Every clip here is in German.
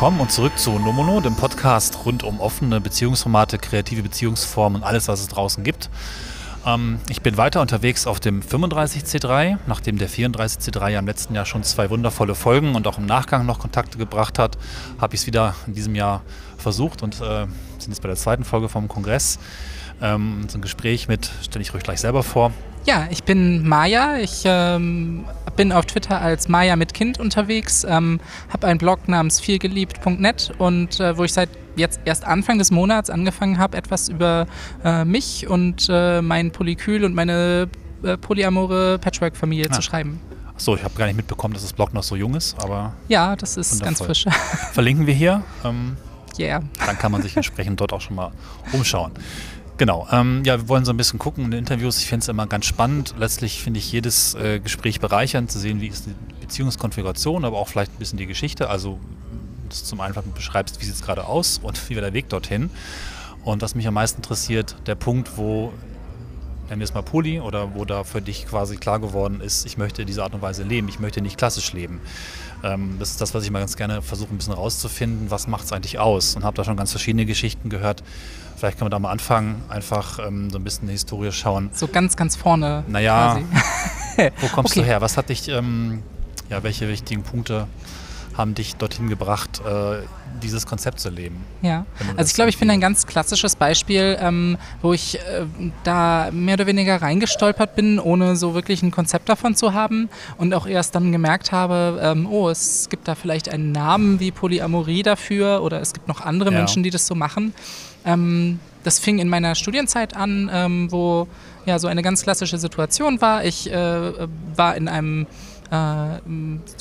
Willkommen und zurück zu Nomono, dem Podcast rund um offene Beziehungsformate, kreative Beziehungsformen und alles, was es draußen gibt. Ähm, ich bin weiter unterwegs auf dem 35C3, nachdem der 34C3 ja im letzten Jahr schon zwei wundervolle Folgen und auch im Nachgang noch Kontakte gebracht hat, habe ich es wieder in diesem Jahr versucht und äh, sind jetzt bei der zweiten Folge vom Kongress. Ähm, so ein Gespräch mit, stelle ich ruhig gleich selber vor. Ja, ich bin Maja. Ich ähm, bin auf Twitter als Maja mit Kind unterwegs, ähm, habe einen Blog namens vielgeliebt.net und äh, wo ich seit jetzt erst Anfang des Monats angefangen habe, etwas über äh, mich und äh, mein Polykül und meine äh, polyamore Patchwork-Familie ah. zu schreiben. So, ich habe gar nicht mitbekommen, dass das Blog noch so jung ist, aber. Ja, das ist wundervoll. ganz frisch. Verlinken wir hier. Ähm, yeah. Dann kann man sich entsprechend dort auch schon mal umschauen. Genau, ähm, ja, wir wollen so ein bisschen gucken in Interviews. Ich finde es immer ganz spannend. Letztlich finde ich jedes äh, Gespräch bereichernd, zu sehen, wie ist die Beziehungskonfiguration, aber auch vielleicht ein bisschen die Geschichte. Also, dass du zum einen beschreibst, wie sieht es gerade aus und wie war der Weg dorthin. Und was mich am meisten interessiert, der Punkt, wo, nennen wir es mal Poli, oder wo da für dich quasi klar geworden ist, ich möchte diese Art und Weise leben, ich möchte nicht klassisch leben. Ähm, das ist das, was ich mal ganz gerne versuche, ein bisschen rauszufinden, was macht es eigentlich aus. Und habe da schon ganz verschiedene Geschichten gehört, Vielleicht können wir da mal anfangen, einfach ähm, so ein bisschen die Historie schauen. So ganz, ganz vorne. Naja, wo kommst okay. du her? Was hat dich, ähm, ja, welche wichtigen Punkte haben dich dorthin gebracht, äh, dieses Konzept zu leben? Ja, also ich glaube, ich bin ein ganz klassisches Beispiel, ähm, wo ich äh, da mehr oder weniger reingestolpert bin, ohne so wirklich ein Konzept davon zu haben und auch erst dann gemerkt habe, ähm, oh, es gibt da vielleicht einen Namen wie Polyamorie dafür oder es gibt noch andere ja. Menschen, die das so machen. Ähm, das fing in meiner Studienzeit an, ähm, wo ja so eine ganz klassische Situation war. Ich äh, war in einem äh,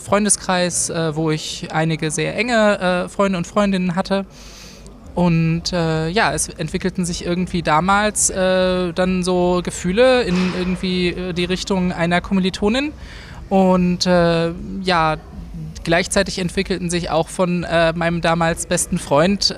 Freundeskreis, äh, wo ich einige sehr enge äh, Freunde und Freundinnen hatte. Und äh, ja, es entwickelten sich irgendwie damals äh, dann so Gefühle in irgendwie die Richtung einer Kommilitonin. Und ja, gleichzeitig entwickelten sich auch von meinem damals besten Freund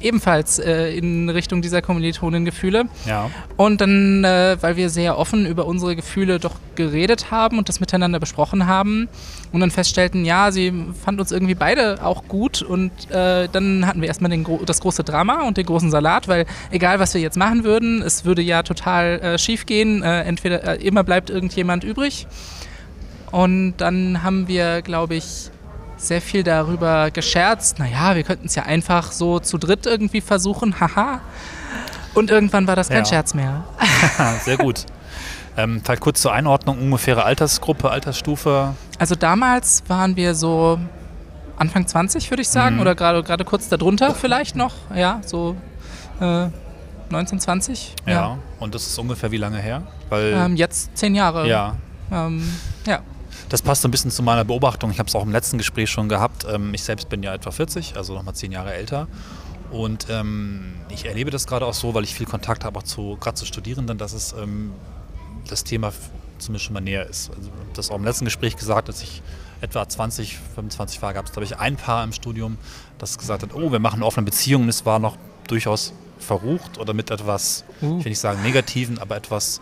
ebenfalls äh, in Richtung dieser Kommilitonin Gefühle. Ja. Und dann, äh, weil wir sehr offen über unsere Gefühle doch geredet haben und das miteinander besprochen haben und dann feststellten, ja, sie fand uns irgendwie beide auch gut und äh, dann hatten wir erstmal den, das große Drama und den großen Salat, weil egal was wir jetzt machen würden, es würde ja total äh, schief gehen. Äh, entweder äh, immer bleibt irgendjemand übrig. Und dann haben wir, glaube ich, sehr viel darüber gescherzt. Naja, wir könnten es ja einfach so zu dritt irgendwie versuchen, haha. Und irgendwann war das kein ja. Scherz mehr. sehr gut. Ähm, vielleicht kurz zur Einordnung, ungefähre Altersgruppe, Altersstufe? Also damals waren wir so Anfang 20, würde ich sagen, mhm. oder gerade kurz darunter vielleicht noch, ja, so äh, 19, 20. Ja. ja. und das ist ungefähr wie lange her? Weil ähm, jetzt zehn Jahre. Ja. Ähm, ja. Das passt so ein bisschen zu meiner Beobachtung. Ich habe es auch im letzten Gespräch schon gehabt. Ähm, ich selbst bin ja etwa 40, also nochmal zehn Jahre älter. Und ähm, ich erlebe das gerade auch so, weil ich viel Kontakt habe, auch zu, gerade zu Studierenden, dass es ähm, das Thema zumindest schon mal näher ist. Also das auch im letzten Gespräch gesagt, als ich etwa 20, 25 war, gab es, glaube ich, ein Paar im Studium, das gesagt hat, oh, wir machen eine offene Beziehung und es war noch durchaus verrucht oder mit etwas, uh. ich will nicht sagen negativen, aber etwas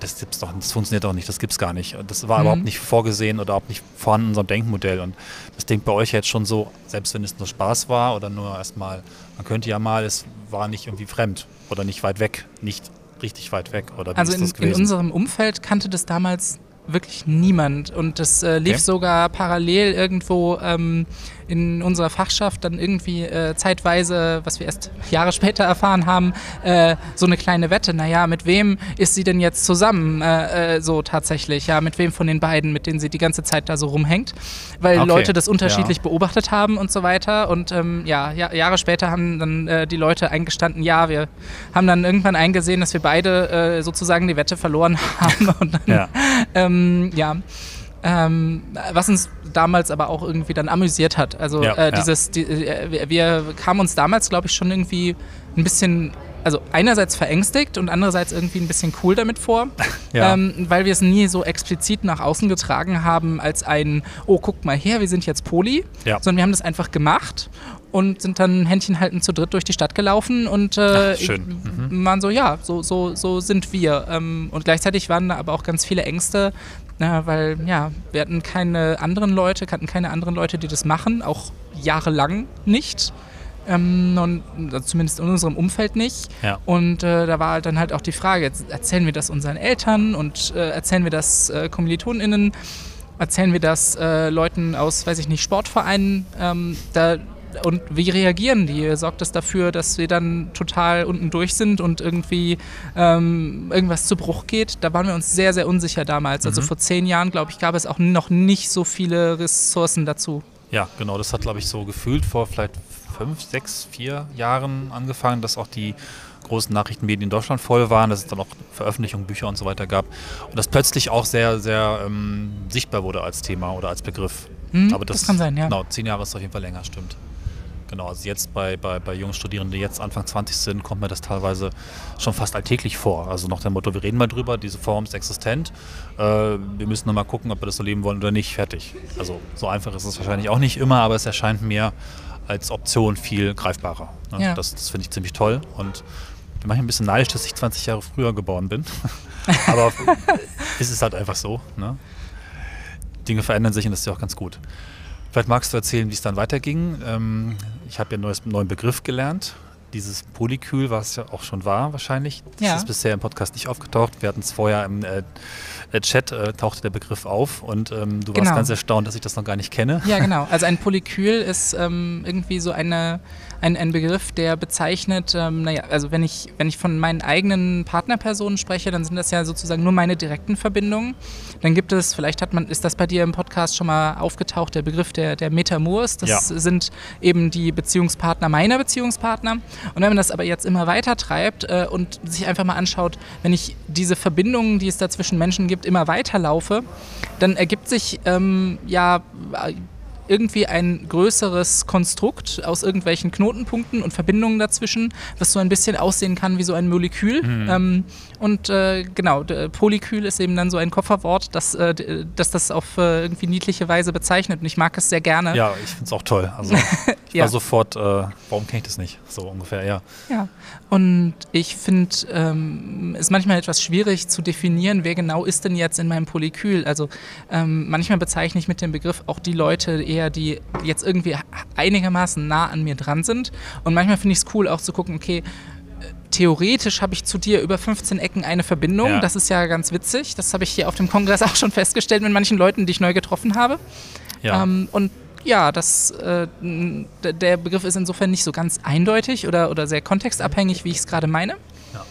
das gibt's doch, das funktioniert doch nicht, das gibt's gar nicht. Das war mhm. überhaupt nicht vorgesehen oder überhaupt nicht vorhanden in unserem Denkmodell. Und das klingt bei euch jetzt schon so, selbst wenn es nur Spaß war oder nur erstmal, man könnte ja mal, es war nicht irgendwie fremd oder nicht weit weg, nicht richtig weit weg. Oder also in, in unserem Umfeld kannte das damals wirklich niemand. Und das äh, lief okay. sogar parallel irgendwo ähm, in unserer Fachschaft dann irgendwie äh, zeitweise, was wir erst Jahre später erfahren haben, äh, so eine kleine Wette. Naja, mit wem ist sie denn jetzt zusammen? Äh, äh, so tatsächlich, ja, mit wem von den beiden, mit denen sie die ganze Zeit da so rumhängt. Weil okay. Leute das unterschiedlich ja. beobachtet haben und so weiter. Und ähm, ja, ja, Jahre später haben dann äh, die Leute eingestanden, ja, wir haben dann irgendwann eingesehen, dass wir beide sozusagen die Wette verloren haben. Und dann, ja. Ähm, ja ähm, was uns damals aber auch irgendwie dann amüsiert hat. Also ja, äh, dieses, die, äh, wir kamen uns damals, glaube ich, schon irgendwie ein bisschen also einerseits verängstigt und andererseits irgendwie ein bisschen cool damit vor, ja. ähm, weil wir es nie so explizit nach außen getragen haben als ein, oh, guck mal her, wir sind jetzt Poli, ja. sondern wir haben das einfach gemacht und sind dann Händchen halten zu dritt durch die Stadt gelaufen und äh, Ach, mhm. waren so, ja, so, so, so sind wir. Ähm, und gleichzeitig waren da aber auch ganz viele Ängste, Ja, weil ja, wir hatten keine anderen Leute, kannten keine anderen Leute, die das machen, auch jahrelang nicht. Ähm, und, also zumindest in unserem Umfeld nicht. Ja. Und äh, da war halt dann halt auch die Frage, erzählen wir das unseren Eltern und äh, erzählen wir das äh, KommilitonInnen, erzählen wir das äh, Leuten aus, weiß ich nicht, Sportvereinen. Ähm, da, und wie reagieren die? Sorgt das dafür, dass wir dann total unten durch sind und irgendwie ähm, irgendwas zu Bruch geht? Da waren wir uns sehr, sehr unsicher damals. Also Mhm. vor zehn Jahren, glaube ich, gab es auch noch nicht so viele Ressourcen dazu. Ja, genau. Das hat, glaube ich, so gefühlt vor vielleicht fünf, sechs, vier Jahren angefangen, dass auch die großen Nachrichtenmedien in Deutschland voll waren, dass es dann auch Veröffentlichungen, Bücher und so weiter gab. Und das plötzlich auch sehr, sehr ähm, sichtbar wurde als Thema oder als Begriff. Hm, Aber das kann sein, ja. Genau, zehn Jahre ist auf jeden Fall länger, stimmt. Genau, also jetzt bei, bei, bei jungen Studierenden, die jetzt Anfang 20 sind, kommt mir das teilweise schon fast alltäglich vor. Also nach dem Motto, wir reden mal drüber, diese Form ist existent, äh, wir müssen nur mal gucken, ob wir das so leben wollen oder nicht, fertig. Also so einfach ist es wahrscheinlich auch nicht immer, aber es erscheint mir als Option viel greifbarer. Ne? Ja. Das, das finde ich ziemlich toll und bin manchmal ein bisschen neidisch, dass ich 20 Jahre früher geboren bin. aber es ist halt einfach so. Ne? Dinge verändern sich und das ist ja auch ganz gut. Vielleicht magst du erzählen, wie es dann weiterging. Ähm, ich habe ja einen neuen Begriff gelernt. Dieses Polykül, was ja auch schon war wahrscheinlich. Das Ja. ist bisher im Podcast nicht aufgetaucht. Wir hatten es vorher im äh, äh, Chat, äh, tauchte der Begriff auf und ähm, du warst Genau. ganz erstaunt, dass ich das noch gar nicht kenne. Ja, genau. Also ein Polykül ist ähm, irgendwie so eine, ein, ein Begriff, der bezeichnet, ähm, naja, also wenn ich, wenn ich von meinen eigenen Partnerpersonen spreche, dann sind das ja sozusagen nur meine direkten Verbindungen. Dann gibt es, vielleicht hat man, ist das bei dir im Podcast schon mal aufgetaucht, der Begriff der, der Metamours. Das Ja. sind eben die Beziehungspartner meiner Beziehungspartner. Und wenn man das aber jetzt immer weiter treibt äh, und sich einfach mal anschaut, wenn ich diese Verbindungen, die es da zwischen Menschen gibt, immer weiterlaufe, dann ergibt sich ähm, ja irgendwie ein größeres Konstrukt aus irgendwelchen Knotenpunkten und Verbindungen dazwischen, was so ein bisschen aussehen kann wie so ein Molekül. Ähm, und äh, genau, d- Polykül ist eben dann so ein Kofferwort, das, äh, d- das das auf äh, irgendwie niedliche Weise bezeichnet. Und ich mag es sehr gerne. Ja, ich finde es auch toll. Also Ja. war sofort, äh, warum kenne ich das nicht? So ungefähr, ja. Ja, und ich finde ähm, es manchmal etwas schwierig zu definieren, wer genau ist denn jetzt in meinem Polykül. Also ähm, manchmal bezeichne ich mit dem Begriff auch die Leute eher, die jetzt irgendwie einigermaßen nah an mir dran sind. Und manchmal finde ich es cool auch zu gucken, okay, theoretisch habe ich zu dir über 15 Ecken eine Verbindung. Ja. Das ist ja ganz witzig. Das habe ich hier auf dem Kongress auch schon festgestellt mit manchen Leuten, die ich neu getroffen habe. ja. Ähm, und ja, das, äh, der Begriff ist insofern nicht so ganz eindeutig oder, oder sehr kontextabhängig, wie ich es gerade meine. Ja.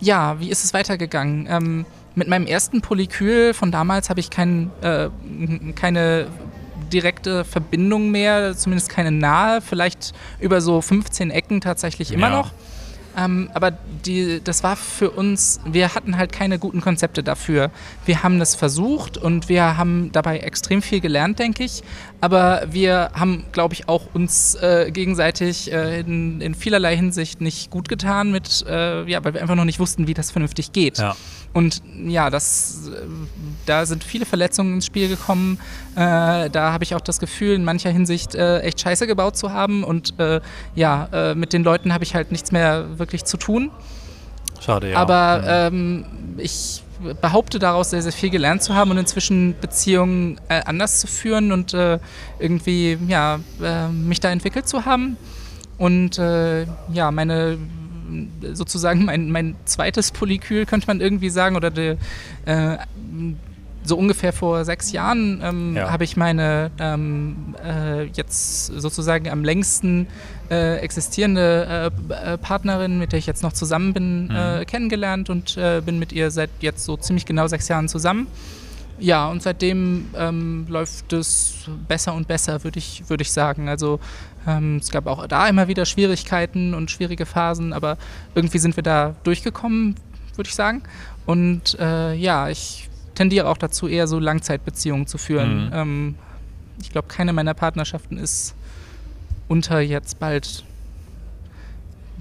Ja, wie ist es weitergegangen? Ähm, mit meinem ersten Polykül von damals habe ich kein, äh, keine direkte Verbindung mehr, zumindest keine nahe, vielleicht über so 15 Ecken tatsächlich immer Ja. noch. Ähm, aber die, das war für uns, wir hatten halt keine guten Konzepte dafür. Wir haben das versucht und wir haben dabei extrem viel gelernt, denke ich. Aber wir haben, glaube ich, auch uns äh, gegenseitig äh, in, in vielerlei Hinsicht nicht gut getan, mit, äh, ja, weil wir einfach noch nicht wussten, wie das vernünftig geht. ja. Und ja, das, äh, da sind viele Verletzungen ins Spiel gekommen. Äh, da habe ich auch das Gefühl, in mancher Hinsicht äh, echt Scheiße gebaut zu haben. Und ja, mit den Leuten habe ich halt nichts mehr wirklich zu tun. Schade, ja. Aber Mhm. ähm, ich behaupte daraus sehr, sehr viel gelernt zu haben und inzwischen Beziehungen äh, anders zu führen und äh, irgendwie ja, äh, mich da entwickelt zu haben. Und äh, ja, meine sozusagen mein, mein zweites Polykül, könnte man irgendwie sagen, oder die, äh, so ungefähr vor sechs Jahren ähm, Ja. habe ich meine ähm, äh, jetzt sozusagen am längsten äh, existierende äh, äh, Partnerin, mit der ich jetzt noch zusammen bin, äh, kennengelernt und äh, bin mit ihr seit jetzt so ziemlich genau sechs Jahren zusammen. Ja, und seitdem ähm, läuft es besser und besser, würde ich, würd ich sagen. Also ähm, es gab auch da immer wieder Schwierigkeiten und schwierige Phasen, aber irgendwie sind wir da durchgekommen, würde ich sagen. Und äh, ja, ich tendiere auch dazu, eher so Langzeitbeziehungen zu führen. Mhm. Ähm, ich glaube, keine meiner Partnerschaften ist unter jetzt bald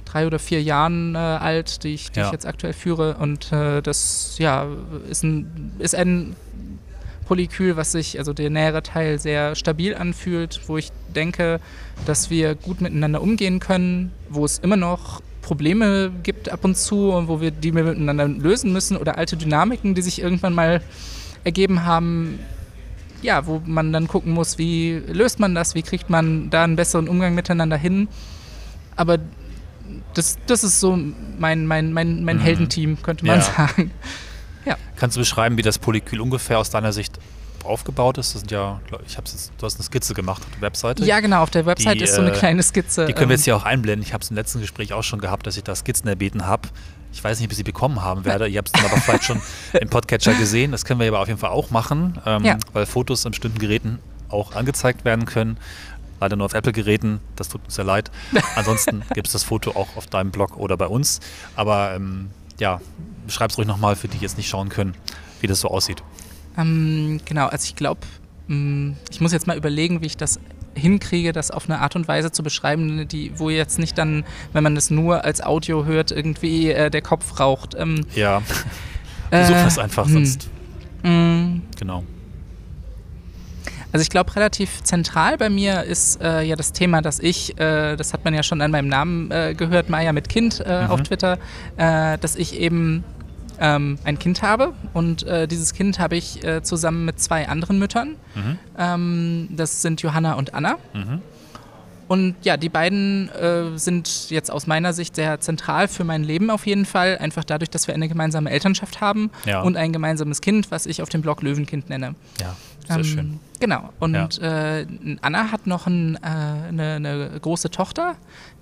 drei oder vier Jahren äh, alt, die ich, die Ja. ich jetzt aktuell führe. Und äh, das ja, ist ein, ist ein Polykül, was sich, also der nähere Teil, sehr stabil anfühlt, wo ich denke, dass wir gut miteinander umgehen können, wo es immer noch Probleme gibt ab und zu und wo wir die miteinander lösen müssen oder alte Dynamiken, die sich irgendwann mal ergeben haben, ja, wo man dann gucken muss, wie löst man das, wie kriegt man da einen besseren Umgang miteinander hin. Aber das, das ist so mein, mein, mein, mein mhm. Heldenteam, könnte man ja. sagen. Ja. Kannst du beschreiben, wie das Polykyl ungefähr aus deiner Sicht aufgebaut ist? Das sind ja, ich habe du hast eine Skizze gemacht auf der Webseite. Ja, genau, auf der Webseite die, ist so eine äh, kleine Skizze. Die können wir jetzt ähm, hier auch einblenden. Ich habe es im letzten Gespräch auch schon gehabt, dass ich da Skizzen erbeten habe. Ich weiß nicht, ob ich sie bekommen haben werde. Ihr habt es dann aber vielleicht schon im Podcatcher gesehen. Das können wir aber auf jeden Fall auch machen, ähm, ja. weil Fotos an bestimmten Geräten auch angezeigt werden können. Leider nur auf Apple-Geräten, das tut uns sehr leid. Ansonsten gibt es das Foto auch auf deinem Blog oder bei uns. Aber ähm, ja, beschreib es ruhig nochmal für die, die jetzt nicht schauen können, wie das so aussieht. Ähm, genau, also ich glaube, mm, ich muss jetzt mal überlegen, wie ich das hinkriege, das auf eine Art und Weise zu beschreiben, die, wo jetzt nicht dann, wenn man das nur als Audio hört, irgendwie äh, der Kopf raucht. Ähm, ja, versuch äh, das einfach, hm. sonst. Mh. Genau. Also ich glaube, relativ zentral bei mir ist äh, ja das Thema, dass ich, äh, das hat man ja schon an meinem Namen äh, gehört, Maya mit Kind äh, mhm. auf Twitter, äh, dass ich eben ähm, ein Kind habe und äh, dieses Kind habe ich äh, zusammen mit zwei anderen Müttern. Mhm. Ähm, das sind Johanna und Anna. Mhm. Und ja, die beiden äh, sind jetzt aus meiner Sicht sehr zentral für mein Leben auf jeden Fall. Einfach dadurch, dass wir eine gemeinsame Elternschaft haben ja. und ein gemeinsames Kind, was ich auf dem Blog Löwenkind nenne. Ja, sehr ähm, schön. Genau. Und ja. äh, Anna hat noch ein, äh, eine, eine, große Tochter,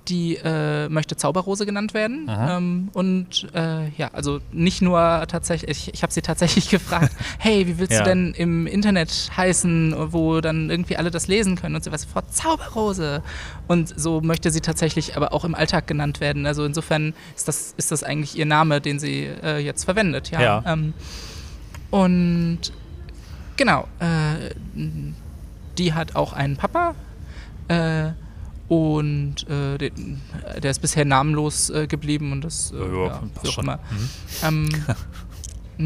die äh, möchte Zauberrose genannt werden. Ähm, und äh, ja, also nicht nur tatsächlich, ich, ich habe sie tatsächlich gefragt, hey, wie willst ja. du denn im Internet heißen, wo dann irgendwie alle das lesen können? Und sie war sofort Zauberrose. Und so möchte sie tatsächlich aber auch im Alltag genannt werden. Also insofern ist das, ist das eigentlich ihr Name, den sie äh, jetzt verwendet. Ja. ja. Ähm, und genau, äh, die hat auch einen Papa. Äh, und äh, der, der, ist bisher namenlos äh, geblieben und das äh, ja, ja, auch immer. Mhm. Ähm,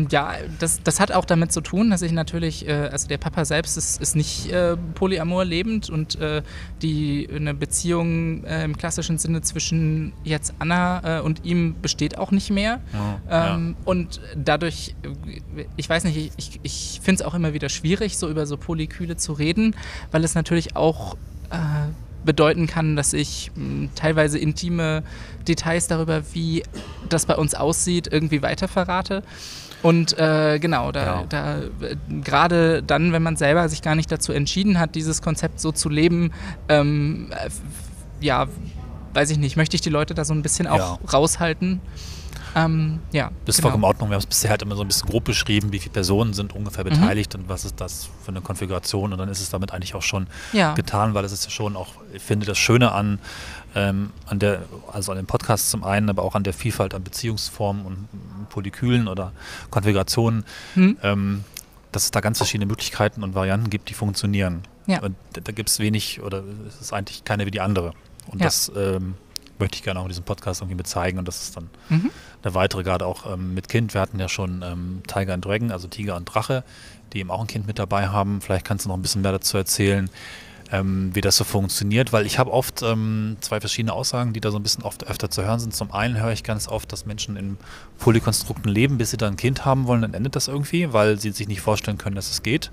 ja, das, das hat auch damit zu tun, dass ich natürlich, äh, also der Papa selbst ist, ist nicht äh, polyamor lebend und äh, die eine Beziehung im klassischen Sinne zwischen jetzt Anna und ihm besteht auch nicht mehr. Ja, ähm, ja. Und dadurch, ich weiß nicht, ich, ich finde es auch immer wieder schwierig, so über so Polyküle zu reden, weil es natürlich auch bedeuten kann, dass ich mh, hm, teilweise intime Details darüber, wie das bei uns aussieht, irgendwie weiter verrate. Und äh, genau, da, da gerade dann, wenn man selber sich gar nicht dazu entschieden hat, dieses Konzept so zu leben, ähm, äh, ja, weiß ich nicht, möchte ich die Leute da so ein bisschen auch raushalten. Ähm, ja, das ist genau. vollkommen in Ordnung. Wir haben es bisher halt immer so ein bisschen grob beschrieben, wie viele Personen sind ungefähr mhm. beteiligt mhm. und was ist das für eine Konfiguration. Und dann ist es damit eigentlich auch schon ja. getan, weil es ist ja schon auch, ich finde, das Schöne an, ähm, an der, also an dem Podcast zum einen, aber auch an der Vielfalt an Beziehungsformen und Polykülen oder Konfigurationen, mhm. ähm, dass es da ganz verschiedene Möglichkeiten und Varianten gibt, die funktionieren. Ja. Und da gibt es wenig oder es ist eigentlich keine wie die andere. Und ja. das ähm, möchte ich gerne auch in diesem Podcast irgendwie mit zeigen und das ist dann mhm. eine weitere, gerade auch ähm, mit Kind. Wir hatten ja schon ähm, Tiger and Dragon, also Tiger und Drache, die eben auch ein Kind mit dabei haben. Vielleicht kannst du noch ein bisschen mehr dazu erzählen, ähm, wie das so funktioniert, weil ich habe oft ähm, zwei verschiedene Aussagen, die da so ein bisschen oft öfter zu hören sind. Zum einen höre ich ganz oft, dass Menschen in Polykonstrukten leben, bis sie dann ein Kind haben wollen, dann endet das irgendwie, weil sie sich nicht vorstellen können, dass es geht.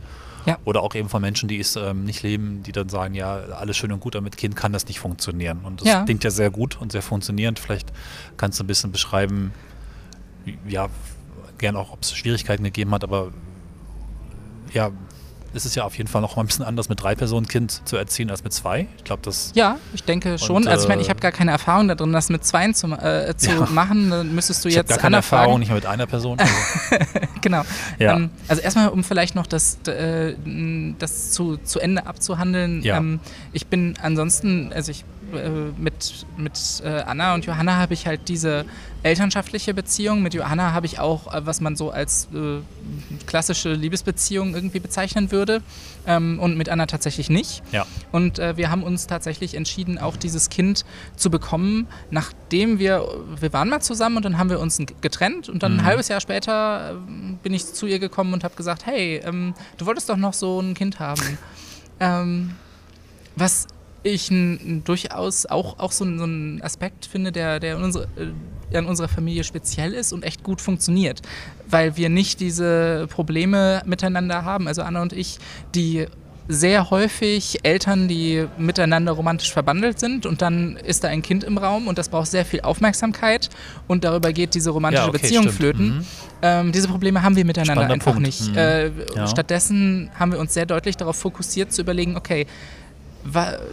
Ja. Oder auch eben von Menschen, die es ähm, nicht leben, die dann sagen, ja, alles schön und gut, aber mit Kind kann das nicht funktionieren. Und das ja. klingt ja sehr gut und sehr funktionierend. Vielleicht kannst du ein bisschen beschreiben, ja, gern auch, ob es Schwierigkeiten gegeben hat, aber ja, ist es ja auf jeden Fall noch mal ein bisschen anders, mit drei Personen Kind zu erziehen als mit zwei. Ich glaube, das. Ja, ich denke schon. Und, also ich meine, ich habe gar keine Erfahrung darin, das mit zwei zu, äh, zu ja. machen. Dann müsstest du ich jetzt gar keine Erfahrung, nicht mehr mit einer Person. Also. genau. Ja. Ähm, also erstmal, um vielleicht noch das, äh, das zu, zu Ende abzuhandeln. Ja. Ähm, ich bin ansonsten, also ich äh, mit, mit äh, Anna und Johanna habe ich halt diese elternschaftliche Beziehung. Mit Johanna habe ich auch, äh, was man so als äh, klassische Liebesbeziehung irgendwie bezeichnen würde. Ähm, und mit Anna tatsächlich nicht. Ja. Und äh, wir haben uns tatsächlich entschieden, auch dieses Kind zu bekommen, nachdem wir, wir waren mal zusammen und dann haben wir uns getrennt. Und dann mhm. ein halbes Jahr später äh, bin ich zu ihr gekommen und habe gesagt, hey, ähm, du wolltest doch noch so ein Kind haben. ähm, was ich n, durchaus auch, auch so, so einen Aspekt finde, der, der in, unsere, äh, in unserer Familie speziell ist und echt gut funktioniert. Weil wir nicht diese Probleme miteinander haben, also Anna und ich, die sehr häufig Eltern, die miteinander romantisch verbandelt sind und dann ist da ein Kind im Raum und das braucht sehr viel Aufmerksamkeit und darüber geht diese romantische ja, okay, Beziehung stimmt. flöten. Mhm. Ähm, diese Probleme haben wir miteinander Spannender einfach Punkt. nicht. Mhm. Äh, ja. Stattdessen haben wir uns sehr deutlich darauf fokussiert zu überlegen, okay,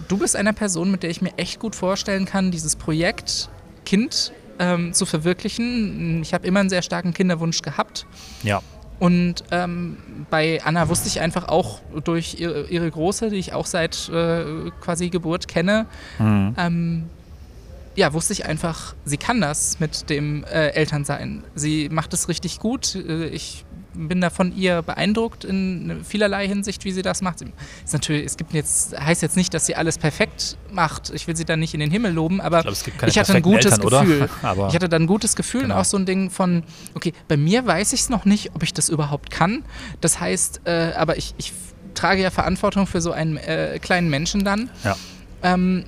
du bist eine Person, mit der ich mir echt gut vorstellen kann, dieses Projekt Kind ähm, zu verwirklichen. Ich habe immer einen sehr starken Kinderwunsch gehabt. Ja. Und ähm, bei Anna wusste ich einfach auch durch ihre, ihre Große, die ich auch seit äh, quasi Geburt kenne, mhm. ähm, ja, wusste ich einfach, sie kann das mit dem äh, Elternsein. Sie macht es richtig gut. Äh, ich bin da von ihr beeindruckt in vielerlei Hinsicht, wie sie das macht. Ist natürlich, es gibt jetzt, heißt jetzt nicht, dass sie alles perfekt macht. Ich will sie da nicht in den Himmel loben, aber ich, glaub, ich hatte ein gutes Eltern, Gefühl. ich hatte dann ein gutes Gefühl genau. und auch so ein Ding von, okay, bei mir weiß ich es noch nicht, ob ich das überhaupt kann. Das heißt, äh, aber ich, ich, trage ja Verantwortung für so einen äh, kleinen Menschen dann. Ja. Ähm,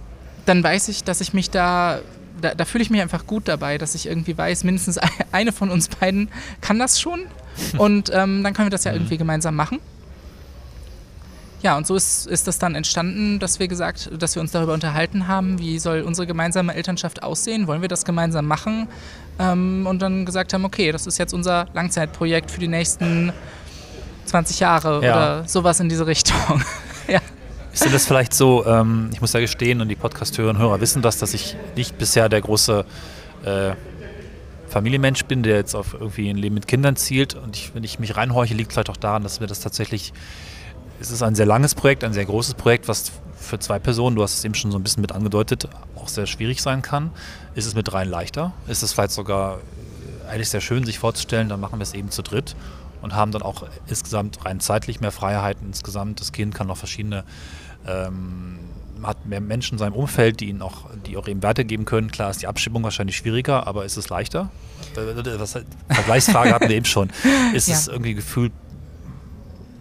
dann weiß ich, dass ich mich da da, da fühle ich mich einfach gut dabei, dass ich irgendwie weiß, mindestens eine von uns beiden kann das schon. Und ähm, dann können wir das ja mhm. irgendwie gemeinsam machen. Ja, und so ist, ist das dann entstanden, dass wir gesagt, dass wir uns darüber unterhalten haben, wie soll unsere gemeinsame Elternschaft aussehen, wollen wir das gemeinsam machen? Ähm, und dann gesagt haben, okay, das ist jetzt unser Langzeitprojekt für die nächsten 20 Jahre ja. oder sowas in diese Richtung. ja. Ist denn das vielleicht so, ähm, ich muss ja gestehen und die Podcast-Hörer und Hörer wissen das, dass ich nicht bisher der große äh, Familienmensch bin, der jetzt auf irgendwie ein Leben mit Kindern zielt. Und ich, wenn ich mich reinhorche, liegt es vielleicht auch daran, dass wir das tatsächlich, es ist ein sehr langes Projekt, ein sehr großes Projekt, was für zwei Personen, du hast es eben schon so ein bisschen mit angedeutet, auch sehr schwierig sein kann. Ist es mit dreien leichter? Ist es vielleicht sogar äh, eigentlich sehr schön, sich vorzustellen, dann machen wir es eben zu dritt und haben dann auch insgesamt rein zeitlich mehr Freiheiten. Insgesamt, das Kind kann noch verschiedene ähm, hat mehr Menschen in seinem Umfeld, die ihn auch, die auch eben weitergeben können. Klar ist die Abstimmung wahrscheinlich schwieriger, aber ist es leichter? Was, Vergleichsfrage hatten wir eben schon. Ist ja. es irgendwie gefühlt,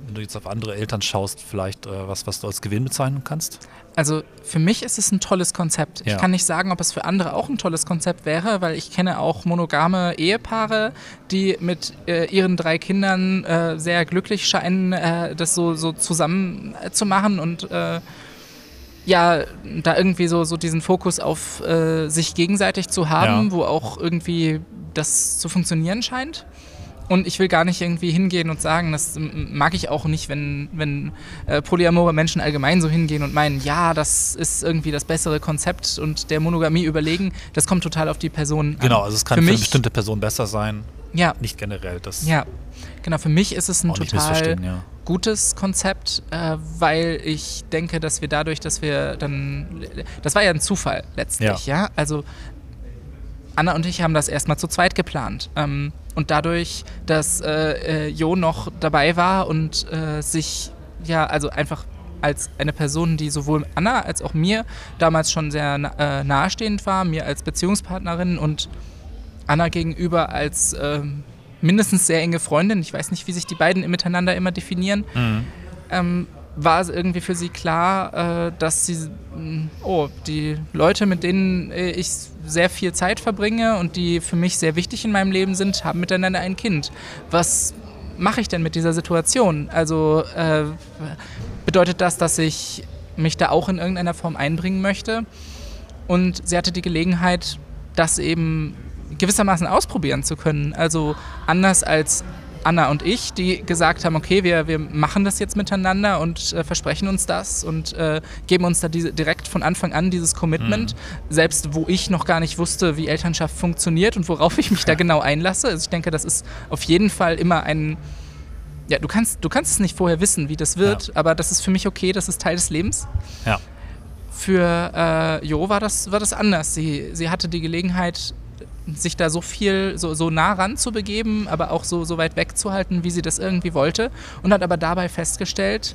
wenn du jetzt auf andere Eltern schaust, vielleicht äh, was, was du als Gewinn bezeichnen kannst? Also für mich ist es ein tolles Konzept. Ja. Ich kann nicht sagen, ob es für andere auch ein tolles Konzept wäre, weil ich kenne auch monogame Ehepaare, die mit äh, ihren drei Kindern äh, sehr glücklich scheinen, äh, das so, so zusammen zu machen und äh, ja, da irgendwie so, so diesen Fokus auf äh, sich gegenseitig zu haben, ja. wo auch irgendwie das zu funktionieren scheint. Und ich will gar nicht irgendwie hingehen und sagen, das mag ich auch nicht, wenn, wenn äh, polyamore Menschen allgemein so hingehen und meinen, ja, das ist irgendwie das bessere Konzept und der Monogamie überlegen. Das kommt total auf die Person an. Genau, also es kann für, für mich, eine bestimmte Person besser sein. Ja. Nicht generell. Das ja, genau. Für mich ist es ein total ja. gutes Konzept, äh, weil ich denke, dass wir dadurch, dass wir dann, das war ja ein Zufall letztlich, ja. ja? Also Anna und ich haben das erstmal zu zweit geplant. Ähm, und dadurch, dass äh, äh, Jo noch dabei war und äh, sich ja, also einfach als eine Person, die sowohl Anna als auch mir damals schon sehr äh, nahestehend war, mir als Beziehungspartnerin und Anna gegenüber als äh, mindestens sehr enge Freundin. Ich weiß nicht, wie sich die beiden miteinander immer definieren. Mhm. Ähm, war es irgendwie für sie klar, äh, dass sie, mm, oh, die Leute, mit denen äh, ich sehr viel Zeit verbringe und die für mich sehr wichtig in meinem Leben sind, haben miteinander ein Kind. Was mache ich denn mit dieser Situation? Also äh, bedeutet das, dass ich mich da auch in irgendeiner Form einbringen möchte? Und sie hatte die Gelegenheit, das eben gewissermaßen ausprobieren zu können. Also anders als Anna und ich, die gesagt haben, okay, wir, wir machen das jetzt miteinander und äh, versprechen uns das und äh, geben uns da diese, direkt von Anfang an dieses Commitment, mhm. selbst wo ich noch gar nicht wusste, wie Elternschaft funktioniert und worauf ich mich da genau einlasse. Also ich denke, das ist auf jeden Fall immer ein, ja, du kannst, du kannst es nicht vorher wissen, wie das wird, ja. aber das ist für mich okay, das ist Teil des Lebens. Ja. Für äh, Jo war das, war das anders. Sie, sie hatte die Gelegenheit, sich da so viel, so, so nah ran zu begeben, aber auch so, so weit wegzuhalten, wie sie das irgendwie wollte. Und hat aber dabei festgestellt,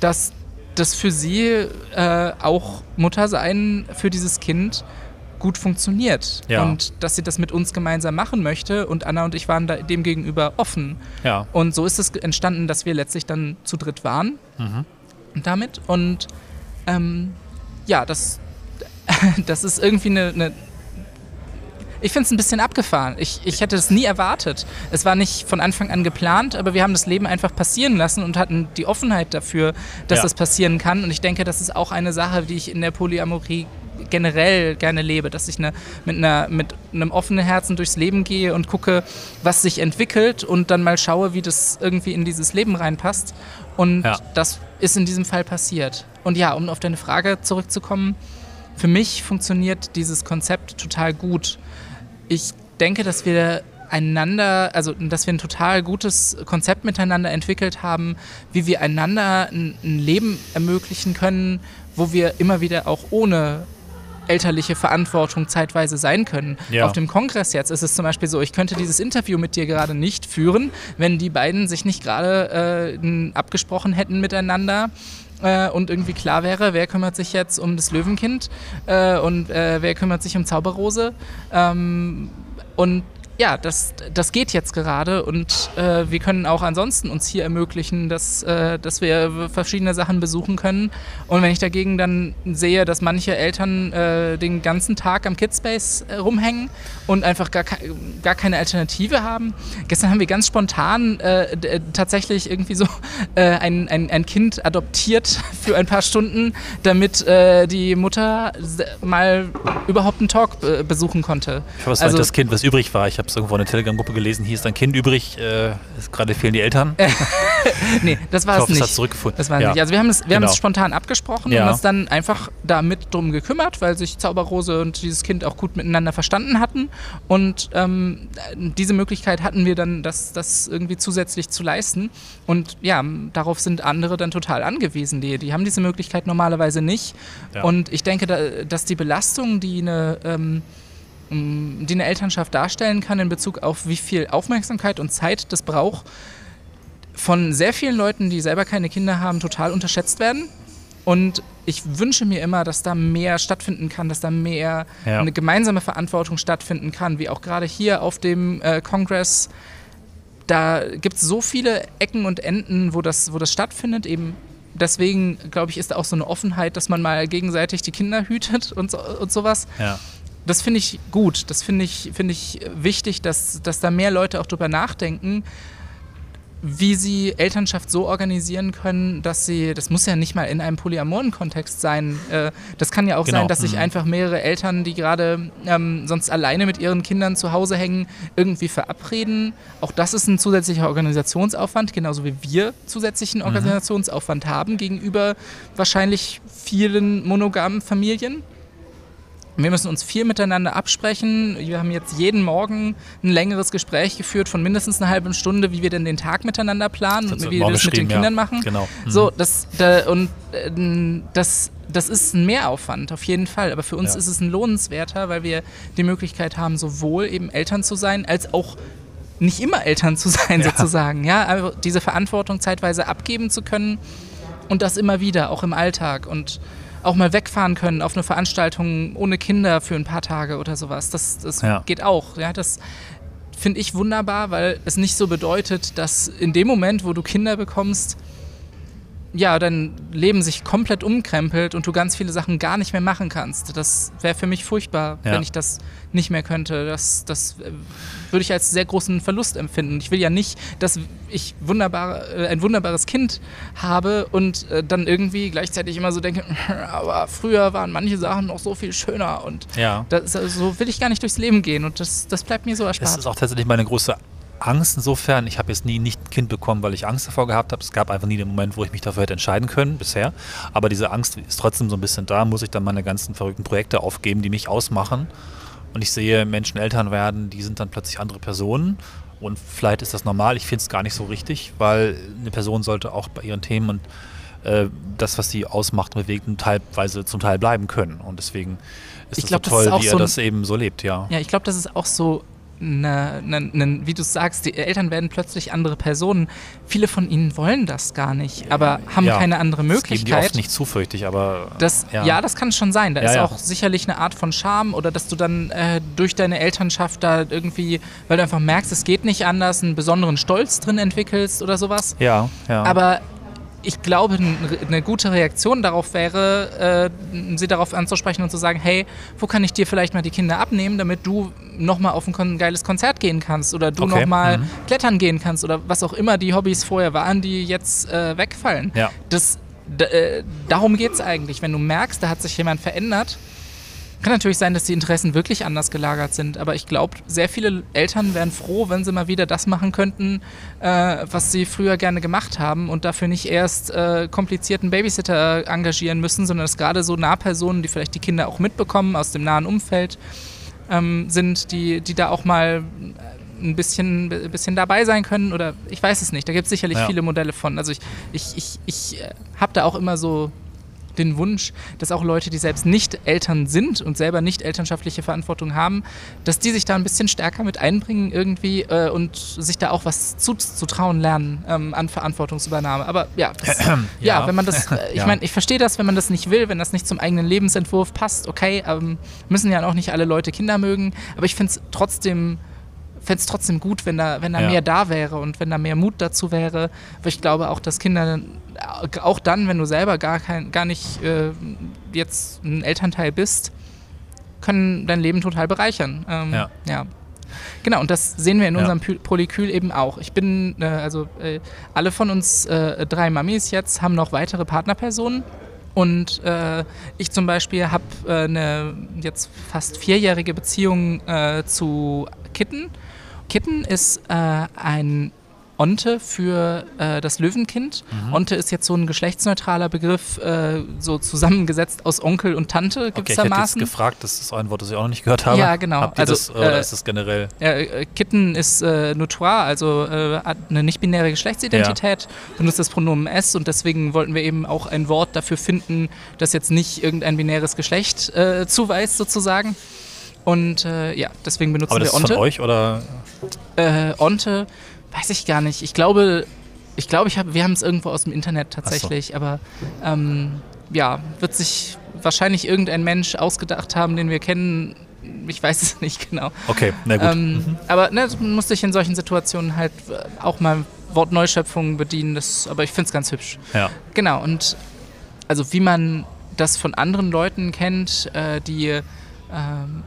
dass das für sie äh, auch Muttersein für dieses Kind gut funktioniert ja. und dass sie das mit uns gemeinsam machen möchte und Anna und ich waren da dem gegenüber offen. Ja. Und so ist es entstanden, dass wir letztlich dann zu dritt waren mhm. damit und ähm, ja, das, das ist irgendwie eine, eine ich finde es ein bisschen abgefahren. Ich, ich hätte es nie erwartet. Es war nicht von Anfang an geplant, aber wir haben das Leben einfach passieren lassen und hatten die Offenheit dafür, dass ja. das passieren kann. Und ich denke, das ist auch eine Sache, die ich in der Polyamorie generell gerne lebe, dass ich eine, mit, einer, mit einem offenen Herzen durchs Leben gehe und gucke, was sich entwickelt und dann mal schaue, wie das irgendwie in dieses Leben reinpasst. Und ja. das ist in diesem Fall passiert. Und ja, um auf deine Frage zurückzukommen, für mich funktioniert dieses Konzept total gut. Ich denke, dass wir einander, also dass wir ein total gutes Konzept miteinander entwickelt haben, wie wir einander ein, ein Leben ermöglichen können, wo wir immer wieder auch ohne elterliche Verantwortung zeitweise sein können. Ja. Auf dem Kongress jetzt ist es zum Beispiel so, ich könnte dieses Interview mit dir gerade nicht führen, wenn die beiden sich nicht gerade äh, abgesprochen hätten miteinander. Äh, und irgendwie klar wäre, wer kümmert sich jetzt um das Löwenkind äh, und äh, wer kümmert sich um Zauberrose. Ähm, und ja, das, das geht jetzt gerade und äh, wir können auch ansonsten uns hier ermöglichen, dass, äh, dass wir verschiedene Sachen besuchen können. Und wenn ich dagegen dann sehe, dass manche Eltern äh, den ganzen Tag am Kidspace äh, rumhängen und einfach gar, gar keine Alternative haben. Gestern haben wir ganz spontan äh, äh, tatsächlich irgendwie so ein, ein, ein Kind adoptiert für ein paar Stunden, damit die Mutter mal überhaupt einen Talk besuchen konnte. Ich hoffe, es also, das Kind, was übrig war. Ich habe habe es irgendwo in der Telegram-Gruppe gelesen, hier ist ein Kind übrig, äh, gerade fehlen die Eltern. nee, das war es nicht. Es hat zurückgefunden. Das war ja. nicht. Also wir haben es, wir genau. haben es spontan abgesprochen ja. und uns dann einfach damit drum gekümmert, weil sich Zauberrose und dieses Kind auch gut miteinander verstanden hatten. Und ähm, diese Möglichkeit hatten wir dann, das, das irgendwie zusätzlich zu leisten. Und ja, darauf sind andere dann total angewiesen. Die, die haben diese Möglichkeit normalerweise nicht. Ja. Und ich denke, da, dass die Belastung, die eine ähm, die eine Elternschaft darstellen kann in Bezug auf wie viel Aufmerksamkeit und Zeit das braucht, von sehr vielen Leuten, die selber keine Kinder haben, total unterschätzt werden. Und ich wünsche mir immer, dass da mehr stattfinden kann, dass da mehr ja. eine gemeinsame Verantwortung stattfinden kann, wie auch gerade hier auf dem äh, Kongress. Da gibt es so viele Ecken und Enden, wo das, wo das stattfindet, eben deswegen, glaube ich, ist da auch so eine Offenheit, dass man mal gegenseitig die Kinder hütet und, so, und sowas. Ja das finde ich gut. Das finde ich, find ich wichtig, dass, dass da mehr Leute auch drüber nachdenken, wie sie Elternschaft so organisieren können, dass sie, das muss ja nicht mal in einem polyamoren Kontext sein, äh, das kann ja auch genau. sein, dass sich mhm. einfach mehrere Eltern, die gerade ähm, sonst alleine mit ihren Kindern zu Hause hängen, irgendwie verabreden. Auch das ist ein zusätzlicher Organisationsaufwand, genauso wie wir zusätzlichen mhm. Organisationsaufwand mhm. haben gegenüber wahrscheinlich vielen monogamen Familien. Wir müssen uns viel miteinander absprechen. Wir haben jetzt jeden Morgen ein längeres Gespräch geführt von mindestens einer halben Stunde, wie wir denn den Tag miteinander planen und wie wir das mit den Kindern ja. machen. Genau. Mhm. So, das, da, und äh, das, das ist ein Mehraufwand, auf jeden Fall. Aber für uns ja. ist es ein lohnenswerter, weil wir die Möglichkeit haben, sowohl eben Eltern zu sein, als auch nicht immer Eltern zu sein, ja. sozusagen. Ja, also diese Verantwortung zeitweise abgeben zu können und das immer wieder, auch im Alltag. Und auch mal wegfahren können auf eine Veranstaltung ohne Kinder für ein paar Tage oder sowas. Das, das ja. geht auch. Ja, das finde ich wunderbar, weil es nicht so bedeutet, dass in dem Moment, wo du Kinder bekommst, ja, dein Leben sich komplett umkrempelt und du ganz viele Sachen gar nicht mehr machen kannst. Das wäre für mich furchtbar, ja. wenn ich das nicht mehr könnte. Das, das äh, würde ich als sehr großen Verlust empfinden. Ich will ja nicht, dass ich wunderbar, äh, ein wunderbares Kind habe und äh, dann irgendwie gleichzeitig immer so denke, aber früher waren manche Sachen noch so viel schöner und ja. das, so will ich gar nicht durchs Leben gehen und das, das bleibt mir so erspart. Das ist auch tatsächlich meine große Angst insofern, ich habe jetzt nie nicht ein Kind bekommen, weil ich Angst davor gehabt habe. Es gab einfach nie den Moment, wo ich mich dafür hätte entscheiden können bisher. Aber diese Angst ist trotzdem so ein bisschen da. Muss ich dann meine ganzen verrückten Projekte aufgeben, die mich ausmachen. Und ich sehe Menschen Eltern werden, die sind dann plötzlich andere Personen. Und vielleicht ist das normal. Ich finde es gar nicht so richtig, weil eine Person sollte auch bei ihren Themen und äh, das, was sie ausmacht, bewegt, teilweise zum Teil bleiben können. Und deswegen ist es so toll, wie er das eben so lebt, ja. Ja, ich glaube, das ist auch so eine, eine, eine, wie du sagst, die Eltern werden plötzlich andere Personen. Viele von ihnen wollen das gar nicht, aber haben ja, keine andere Möglichkeit. Das die oft nicht zufürchtig, aber. Das, ja. ja. das kann schon sein. Da ja, ist auch sicherlich eine Art von Scham oder dass du dann äh, durch deine Elternschaft da irgendwie, weil du einfach merkst, es geht nicht anders, einen besonderen Stolz drin entwickelst oder sowas. Ja, ja. Aber ich glaube, eine gute Reaktion darauf wäre, äh, sie darauf anzusprechen und zu sagen, hey, wo kann ich dir vielleicht mal die Kinder abnehmen, damit du nochmal auf ein geiles Konzert gehen kannst oder du okay. nochmal mhm. klettern gehen kannst oder was auch immer die Hobbys vorher waren, die jetzt äh, wegfallen. Ja. Das, äh, darum geht es eigentlich. Wenn du merkst, da hat sich jemand verändert, kann natürlich sein, dass die Interessen wirklich anders gelagert sind, aber ich glaube, sehr viele Eltern wären froh, wenn sie mal wieder das machen könnten, äh, was sie früher gerne gemacht haben und dafür nicht erst äh, komplizierten Babysitter engagieren müssen, sondern dass gerade so Nahpersonen, die vielleicht die Kinder auch mitbekommen aus dem nahen Umfeld, ähm, sind, die, die da auch mal ein bisschen, ein bisschen dabei sein können oder ich weiß es nicht. Da gibt es sicherlich ja. viele Modelle von. Also ich, ich, ich, ich äh, habe da auch immer so den Wunsch, dass auch Leute, die selbst nicht Eltern sind und selber nicht elternschaftliche Verantwortung haben, dass die sich da ein bisschen stärker mit einbringen irgendwie äh, und sich da auch was zuzutrauen lernen ähm, an Verantwortungsübernahme. Aber ja, das, ja, ja, wenn man das, äh, ich ja. meine, ich verstehe das, wenn man das nicht will, wenn das nicht zum eigenen Lebensentwurf passt, okay, ähm, müssen ja auch nicht alle Leute Kinder mögen, aber ich finde es trotzdem fände es trotzdem gut, wenn da, wenn da ja. mehr da wäre und wenn da mehr Mut dazu wäre. Weil ich glaube auch, dass Kinder, auch dann, wenn du selber gar, kein, gar nicht äh, jetzt ein Elternteil bist, können dein Leben total bereichern. Ähm, ja. ja. Genau, und das sehen wir in ja. unserem Polykül eben auch. Ich bin, äh, also äh, alle von uns äh, drei Mamis jetzt haben noch weitere Partnerpersonen. Und äh, ich zum Beispiel habe äh, eine jetzt fast vierjährige Beziehung äh, zu Kitten. Kitten ist äh, ein Onte für äh, das Löwenkind. Mhm. Onte ist jetzt so ein geschlechtsneutraler Begriff, äh, so zusammengesetzt aus Onkel und Tante gewissermaßen. Okay, ich hätte jetzt gefragt, das ist ein Wort, das ich auch noch nicht gehört habe. Ja, genau. Habt ihr also, das, oder äh, ist das generell? Äh, Kitten ist äh, Notoire, also äh, hat eine nicht-binäre Geschlechtsidentität, ja. benutzt das Pronomen S und deswegen wollten wir eben auch ein Wort dafür finden, das jetzt nicht irgendein binäres Geschlecht zuweist sozusagen. Und ja, deswegen benutzen Aber das wir Onte. Ist von euch oder? Onte Weiß ich gar nicht. Ich glaube, ich glaube, ich hab, wir haben es irgendwo aus dem Internet tatsächlich, so. aber ähm, ja, wird sich wahrscheinlich irgendein Mensch ausgedacht haben, den wir kennen. Ich weiß es nicht genau. Okay, na gut. Ähm, mhm. Aber ne, man muss sich in solchen Situationen halt äh, auch mal Wortneuschöpfungen bedienen. Das, aber ich finde es ganz hübsch. Ja. Genau. Und also wie man das von anderen Leuten kennt, äh, die äh,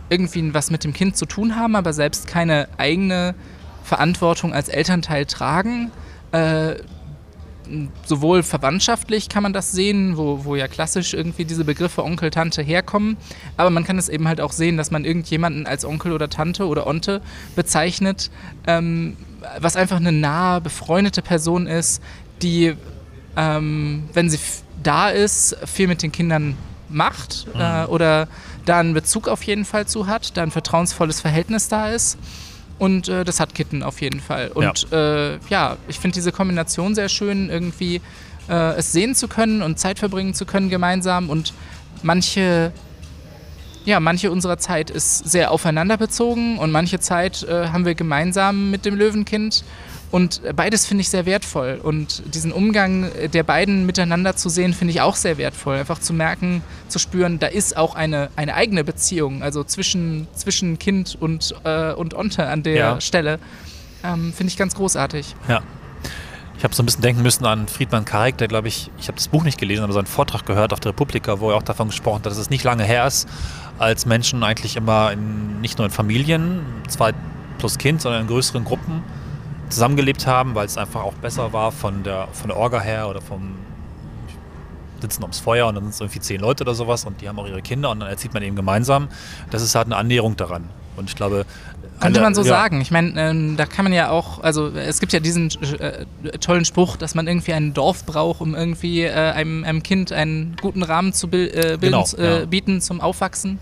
irgendwie was mit dem Kind zu tun haben, aber selbst keine eigene Verantwortung als Elternteil tragen. Äh, sowohl verwandtschaftlich kann man das sehen, wo, wo ja klassisch irgendwie diese Begriffe Onkel, Tante herkommen, aber man kann es eben halt auch sehen, dass man irgendjemanden als Onkel oder Tante oder Onte bezeichnet, ähm, was einfach eine nahe, befreundete Person ist, die, ähm, wenn sie da ist, viel mit den Kindern macht mhm. äh, oder da einen Bezug auf jeden Fall zu hat, da ein vertrauensvolles Verhältnis da ist. Und äh, das hat Kitten auf jeden Fall. Und ja, äh, ja ich finde diese Kombination sehr schön, irgendwie äh, es sehen zu können und Zeit verbringen zu können gemeinsam. Und manche, ja, manche unserer Zeit ist sehr aufeinander bezogen und manche Zeit äh, haben wir gemeinsam mit dem Löwenkind. Und beides finde ich sehr wertvoll. Und diesen Umgang der beiden miteinander zu sehen, finde ich auch sehr wertvoll. Einfach zu merken, zu spüren, da ist auch eine, eine eigene Beziehung, also zwischen, zwischen Kind und, äh, und Onte an der ja. Stelle. Ähm, finde ich ganz großartig. Ja. Ich habe so ein bisschen denken müssen an Friedmann Karik, der, glaube ich, ich habe das Buch nicht gelesen, aber seinen Vortrag gehört auf der Republika, wo er auch davon gesprochen hat, dass es nicht lange her ist, als Menschen eigentlich immer in, nicht nur in Familien, zwei plus Kind, sondern in größeren Gruppen zusammengelebt haben, weil es einfach auch besser war von der, von der Orga her oder vom sitzen ums Feuer und dann sind es irgendwie zehn Leute oder sowas und die haben auch ihre Kinder und dann erzieht man eben gemeinsam. Das ist halt eine Annäherung daran. Und ich glaube. Könnte man so ja. sagen. Ich meine, ähm, da kann man ja auch, also es gibt ja diesen äh, tollen Spruch, dass man irgendwie ein Dorf braucht, um irgendwie äh, einem, einem, Kind einen guten Rahmen zu bil äh, bilden, genau, äh, ja. bieten zum Aufwachsen.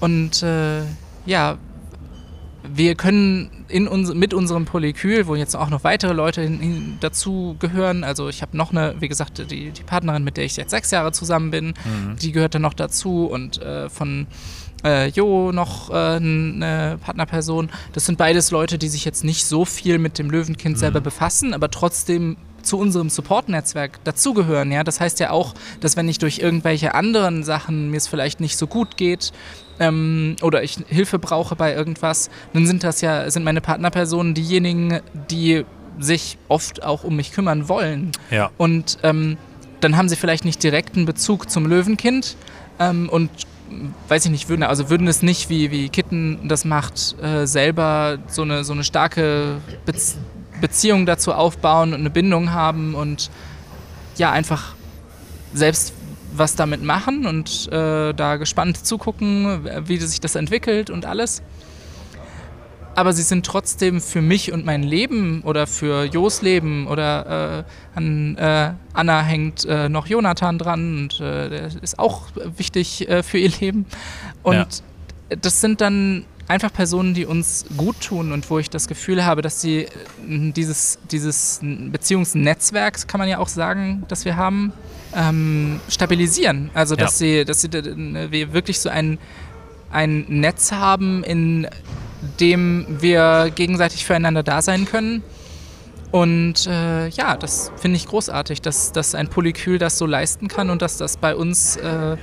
Und äh, ja, wir können in uns, mit unserem Polykül, wo jetzt auch noch weitere Leute hin, hin dazu gehören, also ich habe noch eine, wie gesagt, die, die, Partnerin, mit der ich jetzt sechs Jahre zusammen bin, mhm. die gehört dann noch dazu und äh, von äh, Jo noch äh, eine Partnerperson. Das sind beides Leute, die sich jetzt nicht so viel mit dem Löwenkind mhm. selber befassen, aber trotzdem zu unserem Support-Netzwerk dazugehören. Ja? Das heißt ja auch, dass wenn ich durch irgendwelche anderen Sachen mir es vielleicht nicht so gut geht ähm, oder ich Hilfe brauche bei irgendwas, dann sind das ja, sind meine Partnerpersonen diejenigen, die sich oft auch um mich kümmern wollen. Ja. Und ähm, dann haben sie vielleicht nicht direkten Bezug zum Löwenkind ähm, und weiß ich nicht, würden, also würden es nicht, wie, wie Kitten das macht, äh, selber so eine, so eine starke Bezie Beziehung dazu aufbauen und eine Bindung haben und ja, einfach selbst was damit machen und äh, da gespannt zugucken, wie sich das entwickelt und alles. Aber sie sind trotzdem für mich und mein Leben oder für Jos Leben oder äh, an äh, Anna hängt äh, noch Jonathan dran und äh, der ist auch wichtig äh, für ihr Leben. Und ja. das sind dann einfach Personen, die uns gut tun und wo ich das Gefühl habe, dass sie dieses, dieses Beziehungsnetzwerk, kann man ja auch sagen, dass wir haben, ähm, stabilisieren. Also dass ja. sie, dass sie wir wirklich so ein, ein Netz haben, in dem wir gegenseitig füreinander da sein können. Und äh, ja, das finde ich großartig, dass, dass ein Polykül das so leisten kann und dass das bei uns äh,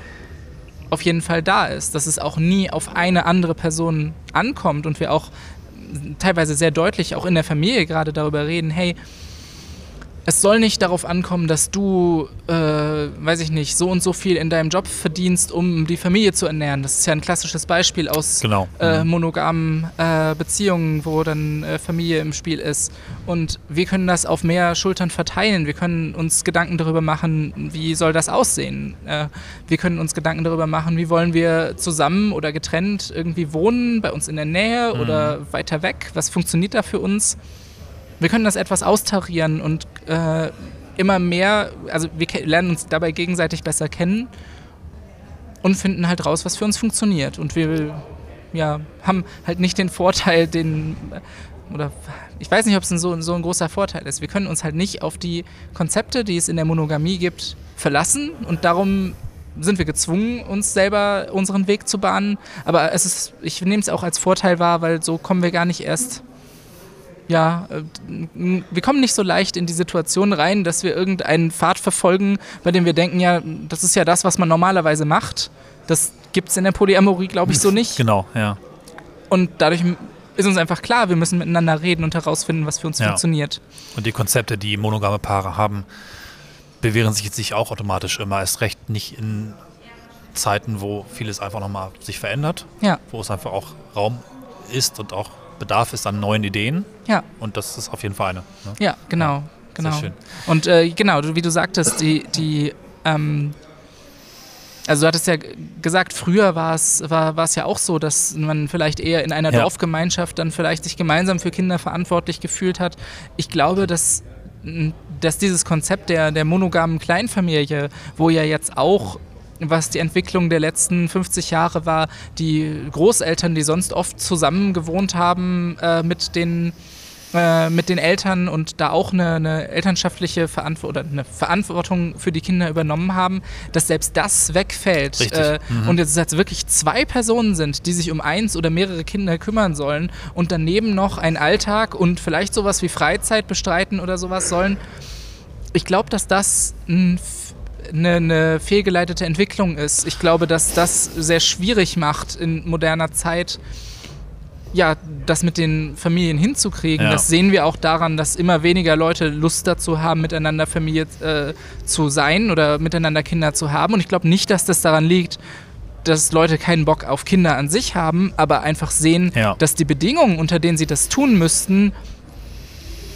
auf jeden Fall da ist. Dass es auch nie auf eine andere Person ankommt und wir auch teilweise sehr deutlich auch in der Familie gerade darüber reden, hey, es soll nicht darauf ankommen, dass du, äh, weiß ich nicht, so und so viel in deinem Job verdienst, um die Familie zu ernähren. Das ist ja ein klassisches Beispiel aus genau. äh, mhm. monogamen äh, Beziehungen, wo dann äh, Familie im Spiel ist. Und wir können das auf mehr Schultern verteilen. Wir können uns Gedanken darüber machen, wie soll das aussehen. Äh, wir können uns Gedanken darüber machen, wie wollen wir zusammen oder getrennt irgendwie wohnen, bei uns in der Nähe mhm. oder weiter weg. Was funktioniert da für uns? Wir können das etwas austarieren und äh, immer mehr, also wir lernen uns dabei gegenseitig besser kennen und finden halt raus, was für uns funktioniert. Und wir ja, haben halt nicht den Vorteil, den, oder ich weiß nicht, ob es so, so ein großer Vorteil ist. Wir können uns halt nicht auf die Konzepte, die es in der Monogamie gibt, verlassen und darum sind wir gezwungen, uns selber unseren Weg zu bahnen. Aber es ist, ich nehme es auch als Vorteil wahr, weil so kommen wir gar nicht erst ja, äh, wir kommen nicht so leicht in die Situation rein, dass wir irgendeinen Pfad verfolgen, bei dem wir denken, ja, das ist ja das, was man normalerweise macht. Das gibt es in der Polyamorie, glaube ich, so nicht. Genau, ja. Und dadurch ist uns einfach klar, wir müssen miteinander reden und herausfinden, was für uns ja. funktioniert. Und die Konzepte, die monogame Paare haben, bewähren sich jetzt nicht auch automatisch immer erst recht nicht in Zeiten, wo vieles einfach nochmal sich verändert, ja. wo es einfach auch Raum ist und auch Bedarf ist an neuen Ideen. Ja. Und das ist auf jeden Fall eine. Ne? Ja, genau. Ja, genau. Sehr schön. Und äh, genau, wie du sagtest, die, die ähm, also du hattest ja gesagt, früher war es war, ja auch so, dass man vielleicht eher in einer ja. Dorfgemeinschaft dann vielleicht sich gemeinsam für Kinder verantwortlich gefühlt hat. Ich glaube, dass, dass dieses Konzept der, der monogamen Kleinfamilie, wo ja jetzt auch was die Entwicklung der letzten 50 Jahre war. Die Großeltern, die sonst oft zusammen gewohnt haben äh, mit den äh, mit den Eltern und da auch eine, eine elternschaftliche Verantw oder eine Verantwortung für die Kinder übernommen haben, dass selbst das wegfällt äh, mhm. und jetzt, jetzt wirklich zwei Personen sind, die sich um eins oder mehrere Kinder kümmern sollen und daneben noch einen Alltag und vielleicht sowas wie Freizeit bestreiten oder sowas sollen. Ich glaube, dass das ein eine, eine fehlgeleitete Entwicklung ist. Ich glaube, dass das sehr schwierig macht in moderner Zeit, ja, das mit den Familien hinzukriegen. Ja. Das sehen wir auch daran, dass immer weniger Leute Lust dazu haben, miteinander Familie äh, zu sein oder miteinander Kinder zu haben. Und ich glaube nicht, dass das daran liegt, dass Leute keinen Bock auf Kinder an sich haben, aber einfach sehen, ja. dass die Bedingungen, unter denen sie das tun müssten,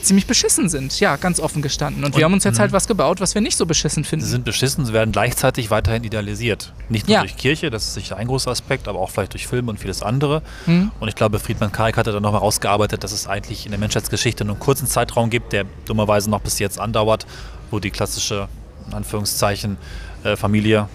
ziemlich beschissen sind. Ja, ganz offen gestanden. Und, und wir haben uns jetzt halt was gebaut, was wir nicht so beschissen finden. Sie sind beschissen, sie werden gleichzeitig weiterhin idealisiert. Nicht nur ja. durch Kirche, das ist sicher ein großer Aspekt, aber auch vielleicht durch Filme und vieles andere. Mhm. Und ich glaube, Friedmann Karik hatte dann nochmal rausgearbeitet, dass es eigentlich in der Menschheitsgeschichte nur einen kurzen Zeitraum gibt, der dummerweise noch bis jetzt andauert, wo die klassische, in Anführungszeichen, äh, Familie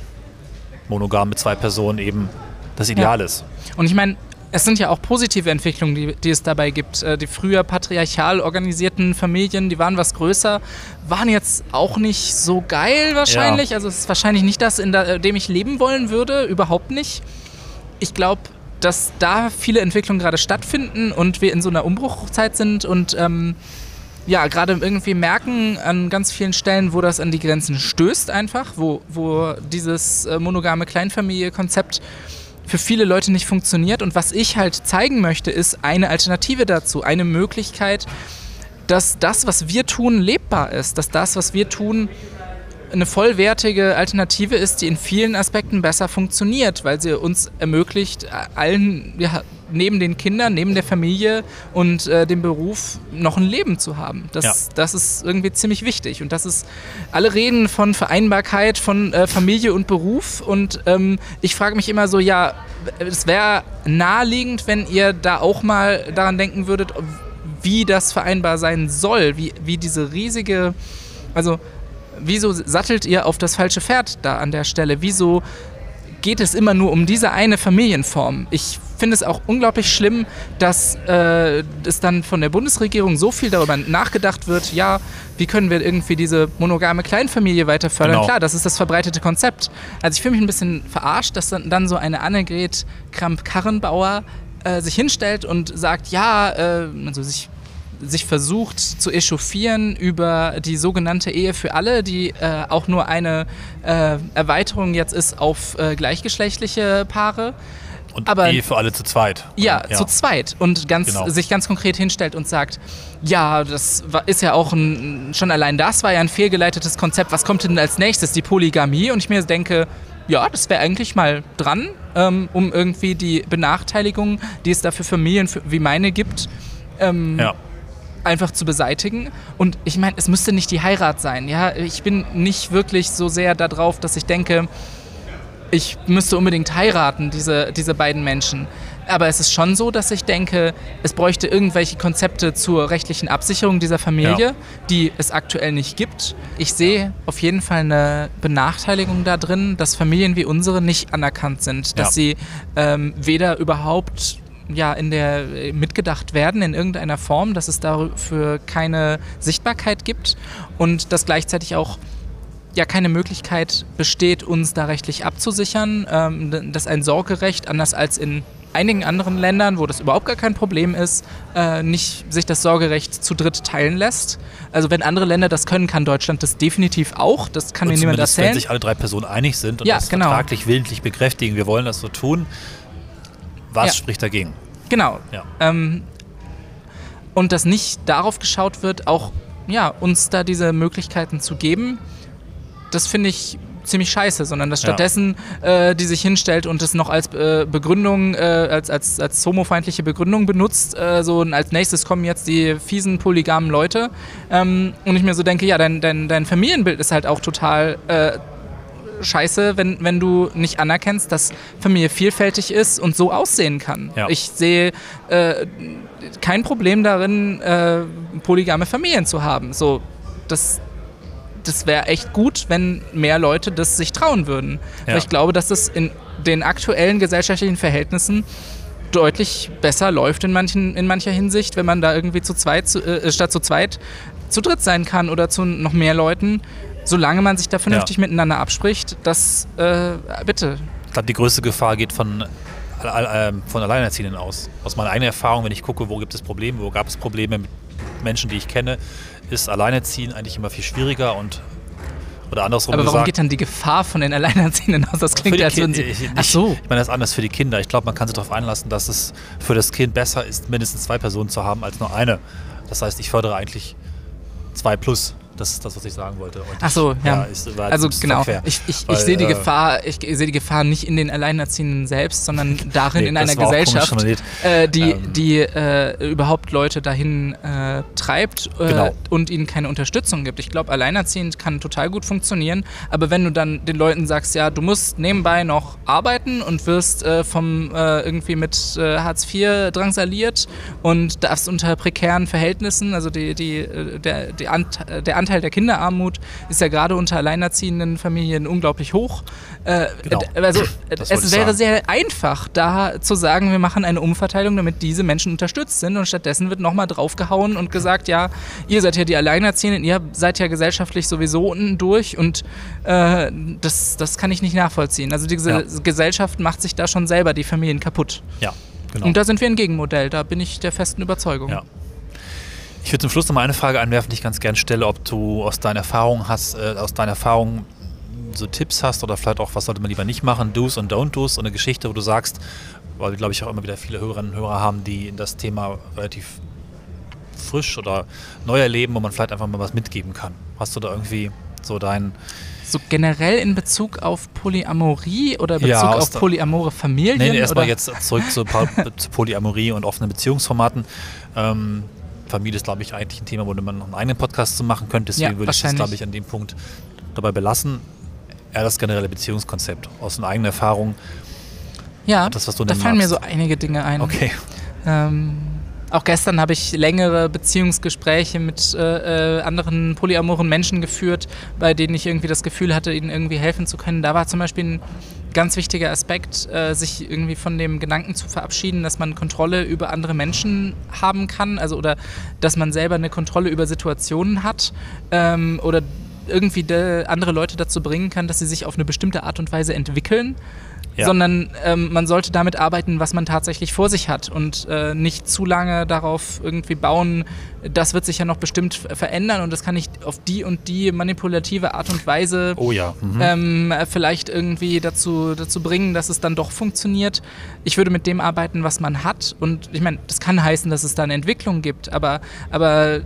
monogam mit zwei Personen eben das Ideal ja. ist. Und ich meine, es sind ja auch positive Entwicklungen, die, die es dabei gibt. Äh, die früher patriarchal organisierten Familien, die waren was größer, waren jetzt auch nicht so geil wahrscheinlich. Ja. Also es ist wahrscheinlich nicht das, in äh, dem ich leben wollen würde, überhaupt nicht. Ich glaube, dass da viele Entwicklungen gerade stattfinden und wir in so einer Umbruchzeit sind und ähm, ja, gerade irgendwie merken an ganz vielen Stellen, wo das an die Grenzen stößt einfach, wo, wo dieses äh, monogame Kleinfamilie-Konzept für viele Leute nicht funktioniert. Und was ich halt zeigen möchte, ist eine Alternative dazu, eine Möglichkeit, dass das, was wir tun, lebbar ist, dass das, was wir tun, eine vollwertige Alternative ist, die in vielen Aspekten besser funktioniert, weil sie uns ermöglicht, allen ja, neben den Kindern, neben der Familie und äh, dem Beruf noch ein Leben zu haben. Das, ja. das ist irgendwie ziemlich wichtig. Und das ist, alle reden von Vereinbarkeit von äh, Familie und Beruf. Und ähm, ich frage mich immer so, ja, es wäre naheliegend, wenn ihr da auch mal daran denken würdet, wie das vereinbar sein soll, wie, wie diese riesige, also wieso sattelt ihr auf das falsche Pferd da an der Stelle? Wieso geht es immer nur um diese eine Familienform? Ich finde es auch unglaublich schlimm, dass äh, es dann von der Bundesregierung so viel darüber nachgedacht wird, ja, wie können wir irgendwie diese monogame Kleinfamilie weiter fördern? Genau. Klar, das ist das verbreitete Konzept. Also ich fühle mich ein bisschen verarscht, dass dann, dann so eine Annegret Kramp-Karrenbauer äh, sich hinstellt und sagt, ja, äh, also sich sich versucht zu echauffieren über die sogenannte Ehe für alle, die äh, auch nur eine äh, Erweiterung jetzt ist auf äh, gleichgeschlechtliche Paare. Und aber, Ehe für alle zu zweit. Ja, ja. zu zweit. Und ganz, genau. sich ganz konkret hinstellt und sagt, ja, das war, ist ja auch ein, schon allein das war ja ein fehlgeleitetes Konzept. Was kommt denn als nächstes? Die Polygamie? Und ich mir denke, ja, das wäre eigentlich mal dran, ähm, um irgendwie die Benachteiligung, die es da für Familien wie meine gibt, ähm, ja einfach zu beseitigen. Und ich meine, es müsste nicht die Heirat sein. Ja, ich bin nicht wirklich so sehr darauf, dass ich denke, ich müsste unbedingt heiraten, diese, diese beiden Menschen. Aber es ist schon so, dass ich denke, es bräuchte irgendwelche Konzepte zur rechtlichen Absicherung dieser Familie, ja. die es aktuell nicht gibt. Ich sehe auf jeden Fall eine Benachteiligung da drin, dass Familien wie unsere nicht anerkannt sind, dass ja. sie ähm, weder überhaupt ja, in der äh, mitgedacht werden in irgendeiner Form, dass es dafür keine Sichtbarkeit gibt und dass gleichzeitig auch ja keine Möglichkeit besteht, uns da rechtlich abzusichern, ähm, dass ein Sorgerecht, anders als in einigen anderen Ländern, wo das überhaupt gar kein Problem ist, äh, nicht sich das Sorgerecht zu dritt teilen lässt. Also wenn andere Länder das können, kann Deutschland das definitiv auch. Das kann mir niemand erzählen. Wenn sich alle drei Personen einig sind und ja, das genau. vertraglich willentlich bekräftigen, wir wollen das so tun, was ja. spricht dagegen? Genau. Ja. Ähm, und dass nicht darauf geschaut wird, auch ja, uns da diese Möglichkeiten zu geben, das finde ich ziemlich scheiße, sondern dass stattdessen ja. äh, die sich hinstellt und es noch als äh, Begründung, äh, als, als, als homofeindliche Begründung benutzt. Äh, so und als nächstes kommen jetzt die fiesen polygamen Leute. Ähm, und ich mir so denke, ja, dein, dein, dein Familienbild ist halt auch total äh, scheiße, wenn, wenn du nicht anerkennst, dass Familie vielfältig ist und so aussehen kann. Ja. Ich sehe äh, kein Problem darin, äh, polygame Familien zu haben. So, das, das wäre echt gut, wenn mehr Leute das sich trauen würden. Ja. Weil ich glaube, dass das in den aktuellen gesellschaftlichen Verhältnissen deutlich besser läuft in, manchen, in mancher Hinsicht, wenn man da irgendwie zu zweit, zu, äh, statt zu zweit zu dritt sein kann oder zu noch mehr Leuten solange man sich da vernünftig ja. miteinander abspricht, das äh, bitte. Ich glaube, die größte Gefahr geht von, äh, von Alleinerziehenden aus. Aus meiner eigenen Erfahrung, wenn ich gucke, wo gibt es Probleme, wo gab es Probleme mit Menschen, die ich kenne, ist Alleinerziehen eigentlich immer viel schwieriger und oder andersrum Aber warum gesagt, geht dann die Gefahr von den Alleinerziehenden aus? Das klingt, als würden sie. Ich, ach so. Ich meine, das ist anders für die Kinder. Ich glaube, man kann sich darauf einlassen, dass es für das Kind besser ist, mindestens zwei Personen zu haben als nur eine. Das heißt, ich fördere eigentlich zwei plus. Das ist das, was ich sagen wollte. Und Ach so, ja. ja ist, also genau. Ich, ich, Weil, ich sehe die äh, Gefahr, ich sehe die Gefahr nicht in den Alleinerziehenden selbst, sondern darin nee, in einer Gesellschaft, äh, die, ähm, die äh, überhaupt Leute dahin äh, treibt äh, genau. und ihnen keine Unterstützung gibt. Ich glaube, alleinerziehend kann total gut funktionieren, aber wenn du dann den Leuten sagst, ja, du musst nebenbei noch arbeiten und wirst äh, vom irgendwie mit Hartz IV drangsaliert und darfst unter prekären Verhältnissen, also die, die, der, die Ant der Anteil Anteil der Kinderarmut ist ja gerade unter alleinerziehenden Familien unglaublich hoch. Äh, genau. Also es wäre sehr einfach, da zu sagen, wir machen eine Umverteilung, damit diese Menschen unterstützt sind und stattdessen wird nochmal draufgehauen und gesagt, ja, ihr seid ja die Alleinerziehenden, ihr seid ja gesellschaftlich sowieso unten durch und äh, das, das kann ich nicht nachvollziehen. Also die ja. Gesellschaft macht sich da schon selber die Familien kaputt. Ja. Genau. Und da sind wir ein Gegenmodell, da bin ich der festen Überzeugung. Ja. Ich würde zum Schluss noch mal eine Frage einwerfen, die ich ganz gerne stelle, ob du aus deiner Erfahrung hast, äh, aus deiner Erfahrung so Tipps hast oder vielleicht auch, was sollte man lieber nicht machen, Do's und Don't-Do's, und eine Geschichte, wo du sagst, weil wir, glaube ich, auch immer wieder viele Hörerinnen und Hörer haben, die in das Thema relativ frisch oder neu erleben, wo man vielleicht einfach mal was mitgeben kann. Hast du da irgendwie so dein so generell in Bezug auf Polyamorie oder Bezug ja, auf polyamore Familien? Nee, nee erstmal jetzt zurück zu, zu, Polyamorie und offenen Beziehungsformaten. Ähm, Familie ist, glaube ich, eigentlich ein Thema, wo man noch einen eigenen Podcast zu machen könnte. Deswegen ja, würde ich das, glaube ich, an dem Punkt dabei belassen. Eher das generelle Beziehungskonzept aus einer eigenen Erfahrung. Ja, das, da fallen magst. mir so einige Dinge ein. Okay. Ähm, auch gestern habe ich längere Beziehungsgespräche mit äh, äh, anderen polyamoren Menschen geführt, bei denen ich irgendwie das Gefühl hatte, ihnen irgendwie helfen zu können. Da war zum Beispiel ein ganz wichtiger Aspekt, äh, sich irgendwie von dem Gedanken zu verabschieden, dass man Kontrolle über andere Menschen haben kann, also oder dass man selber eine Kontrolle über Situationen hat ähm, oder irgendwie andere Leute dazu bringen kann, dass sie sich auf eine bestimmte Art und Weise entwickeln sondern ähm, man sollte damit arbeiten, was man tatsächlich vor sich hat und äh, nicht zu lange darauf irgendwie bauen, das wird sich ja noch bestimmt verändern und das kann nicht auf die und die manipulative Art und Weise oh ja. mhm. ähm, vielleicht irgendwie dazu, dazu bringen, dass es dann doch funktioniert. Ich würde mit dem arbeiten, was man hat und ich meine, das kann heißen, dass es da eine Entwicklung gibt, aber, aber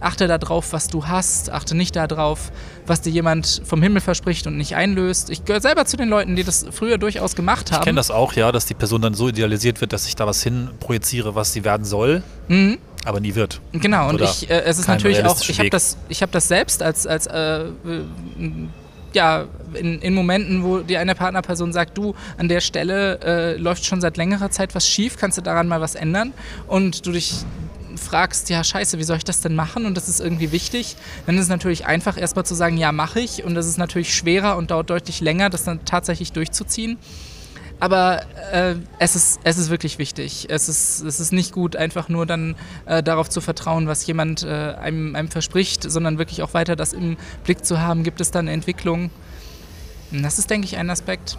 achte darauf, was du hast, achte nicht darauf, was dir jemand vom Himmel verspricht und nicht einlöst. Ich gehöre selber zu den Leuten, die das früher durchaus gemacht haben. Ich kenne das auch, ja, dass die Person dann so idealisiert wird, dass ich da was hin projiziere, was sie werden soll. Mhm aber nie wird. Genau, und ich, äh, es ist natürlich auch, ich habe das, hab das selbst als, als äh, ja, in, in, Momenten, wo die eine Partnerperson sagt, du, an der Stelle äh, läuft schon seit längerer Zeit was schief, kannst du daran mal was ändern? Und du dich fragst, ja, scheiße, wie soll ich das denn machen? Und das ist irgendwie wichtig. Dann ist es natürlich einfach, erstmal zu sagen, ja, mache ich. Und das ist natürlich schwerer und dauert deutlich länger, das dann tatsächlich durchzuziehen. Aber äh, es, ist, es ist wirklich wichtig. Es ist, es ist nicht gut, einfach nur dann äh, darauf zu vertrauen, was jemand äh, einem, einem verspricht, sondern wirklich auch weiter das im Blick zu haben, gibt es da eine Entwicklung. Das ist, denke ich, ein Aspekt.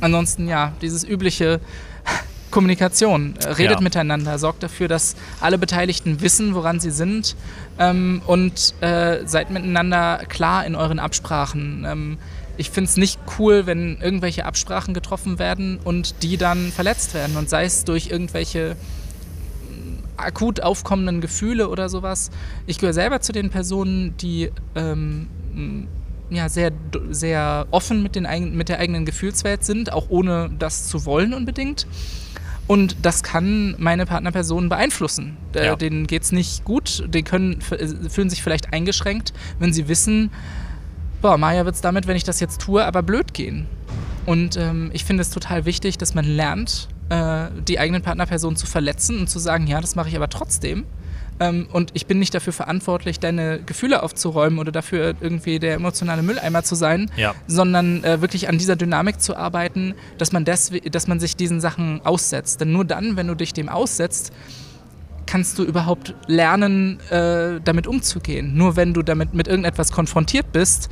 Ansonsten, ja, dieses übliche Kommunikation. Äh, redet ja. miteinander, sorgt dafür, dass alle Beteiligten wissen, woran sie sind ähm, und äh, seid miteinander klar in euren Absprachen. Ähm, ich finde es nicht cool, wenn irgendwelche Absprachen getroffen werden und die dann verletzt werden. Und sei es durch irgendwelche mm, akut aufkommenden Gefühle oder sowas. Ich gehöre selber zu den Personen, die ähm, mm, ja, sehr, sehr offen mit, den, mit der eigenen Gefühlswelt sind, auch ohne das zu wollen unbedingt. Und das kann meine Partnerpersonen beeinflussen. Ja. Denen geht es nicht gut, die können, fühlen sich vielleicht eingeschränkt, wenn sie wissen, boah, Maya wird es damit, wenn ich das jetzt tue, aber blöd gehen. Und ähm, ich finde es total wichtig, dass man lernt, äh, die eigenen Partnerpersonen zu verletzen und zu sagen, ja, das mache ich aber trotzdem. Ähm, und ich bin nicht dafür verantwortlich, deine Gefühle aufzuräumen oder dafür irgendwie der emotionale Mülleimer zu sein, ja. sondern äh, wirklich an dieser Dynamik zu arbeiten, dass man, dass man sich diesen Sachen aussetzt. Denn nur dann, wenn du dich dem aussetzt, kannst du überhaupt lernen, äh, damit umzugehen. Nur wenn du damit mit irgendetwas konfrontiert bist,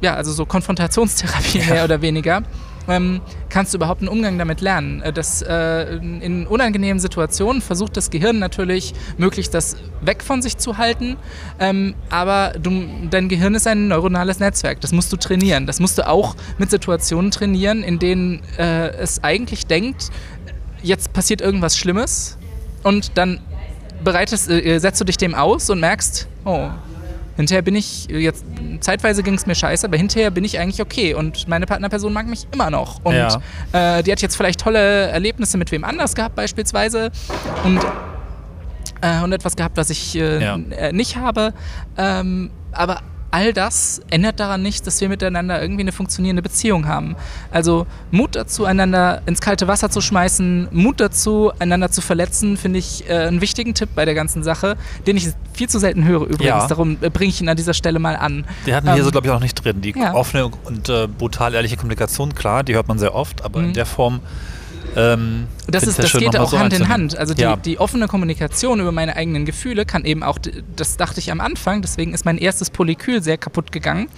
ja, also so Konfrontationstherapie ja. mehr oder weniger, ähm, kannst du überhaupt einen Umgang damit lernen. Äh, das, äh, in unangenehmen Situationen versucht das Gehirn natürlich, möglichst das weg von sich zu halten, ähm, aber du, dein Gehirn ist ein neuronales Netzwerk, das musst du trainieren. Das musst du auch mit Situationen trainieren, in denen äh, es eigentlich denkt, jetzt passiert irgendwas Schlimmes und dann bereitest, äh, setzt du dich dem aus und merkst, oh, hinterher bin ich, jetzt zeitweise ging es mir scheiße, aber hinterher bin ich eigentlich okay und meine Partnerperson mag mich immer noch. Und ja. äh, die hat jetzt vielleicht tolle Erlebnisse mit wem anders gehabt beispielsweise und, äh, und etwas gehabt, was ich äh, ja. Äh, nicht habe. Ähm, aber all das ändert daran nichts, dass wir miteinander irgendwie eine funktionierende Beziehung haben. Also Mut dazu, einander ins kalte Wasser zu schmeißen, Mut dazu, einander zu verletzen, finde ich äh, einen wichtigen Tipp bei der ganzen Sache, den ich viel zu selten höre übrigens. Ja. Darum äh, bringe ich ihn an dieser Stelle mal an. Die hatten wir ähm, hier so, glaube ich, auch nicht drin. Die ja. offene und äh, brutal ehrliche Kommunikation, klar, die hört man sehr oft, aber mhm. in der Form ähm, das ist, das geht auch so Hand in Hand. Also die, ja. die, offene Kommunikation über meine eigenen Gefühle kann eben auch, das dachte ich am Anfang, deswegen ist mein erstes Polykyl sehr kaputt gegangen.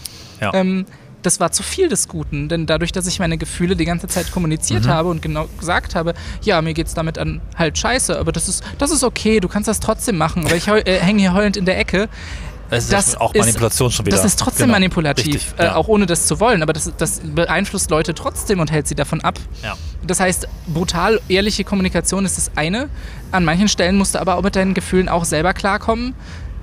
Ja. Ähm, das war zu viel des Guten, denn dadurch, dass ich meine Gefühle die ganze Zeit kommuniziert mhm. habe und genau gesagt habe, ja, mir geht es damit an halt scheiße, aber das ist, das ist okay, du kannst das trotzdem machen, aber ich äh, hänge hier heulend in der Ecke, Es ist das auch Manipulation schon wieder. Das ist trotzdem Genau. manipulativ, Richtig, äh, ja. auch ohne das zu wollen. Aber das, das beeinflusst Leute trotzdem und hält sie davon ab. Ja. Das heißt, brutal ehrliche Kommunikation ist das eine. An manchen Stellen musst du aber auch mit deinen Gefühlen auch selber klarkommen.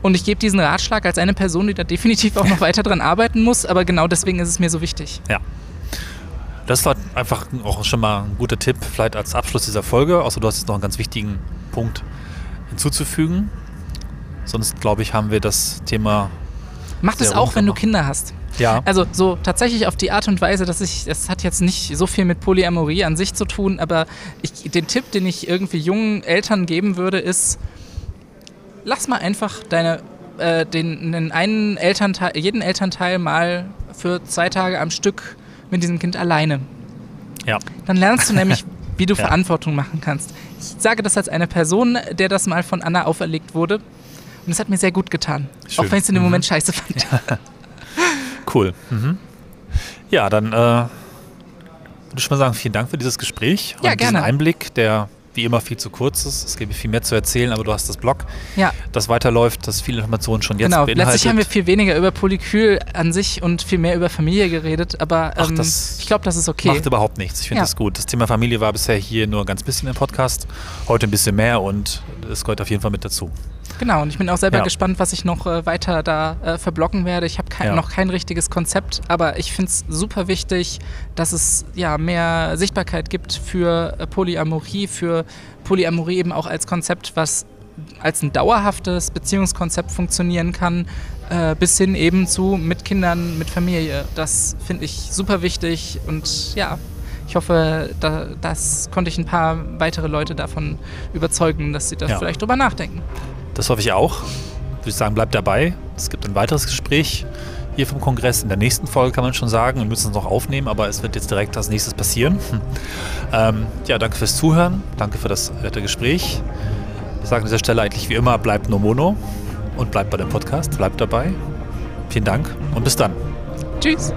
Und ich gebe diesen Ratschlag als eine Person, die da definitiv auch noch weiter dran arbeiten muss. Aber genau deswegen ist es mir so wichtig. Ja. Das war einfach auch schon mal ein guter Tipp, vielleicht als Abschluss dieser Folge. Außer du hast jetzt noch einen ganz wichtigen Punkt hinzuzufügen. Sonst, glaube ich, haben wir das Thema. Mach das auch, wenn du Kinder hast. Ja. Also so tatsächlich auf die Art und Weise, dass ich, das hat jetzt nicht so viel mit Polyamorie an sich zu tun, aber ich, den Tipp, den ich irgendwie jungen Eltern geben würde, ist, lass mal einfach deine, äh, den, den einen Elternteil, jeden Elternteil mal für zwei Tage am Stück mit diesem Kind alleine. ja. Dann lernst du nämlich, wie du Ja. Verantwortung machen kannst. Ich sage das als eine Person, der das mal von Anna auferlegt wurde. Und es hat mir sehr gut getan. Schön. Auch wenn ich es in dem Mhm. Moment scheiße fand. Cool. Mhm. Ja, dann äh, würde ich mal sagen, vielen Dank für dieses Gespräch Ja, und diesen gerne. Einblick, der wie immer viel zu kurz ist. Es gäbe viel mehr zu erzählen, aber du hast das Blog, Ja. das weiterläuft, das viele Informationen schon jetzt Genau, beinhaltet. letztlich haben wir viel weniger über Polykül an sich und viel mehr über Familie geredet, aber Ach, ähm, das ich glaube, das ist okay. Macht überhaupt nichts. Ich finde Ja. das gut. Das Thema Familie war bisher hier nur ganz bisschen im Podcast. Heute ein bisschen mehr und es gehört auf jeden Fall mit dazu. Genau, und ich bin auch selber Ja. gespannt, was ich noch äh, weiter da äh, verblocken werde. Ich habe kein, Ja. noch kein richtiges Konzept, aber ich finde es super wichtig, dass es ja mehr Sichtbarkeit gibt für äh, Polyamorie, für Polyamorie eben auch als Konzept, was als ein dauerhaftes Beziehungskonzept funktionieren kann, äh, bis hin eben zu mit Kindern, mit Familie. Das finde ich super wichtig und ja, ich hoffe, da, das konnte ich ein paar weitere Leute davon überzeugen, dass sie da Ja. vielleicht drüber nachdenken. Das hoffe ich auch. Würde ich sagen, bleibt dabei. Es gibt ein weiteres Gespräch hier vom Kongress. In der nächsten Folge kann man schon sagen. Wir müssen es noch aufnehmen, aber es wird jetzt direkt als nächstes passieren. Hm. Ähm, ja, danke fürs Zuhören. Danke für das nette Gespräch. Wir sagen an dieser Stelle eigentlich wie immer, bleibt no mono und bleibt bei dem Podcast. Bleibt dabei. Vielen Dank und bis dann. Tschüss.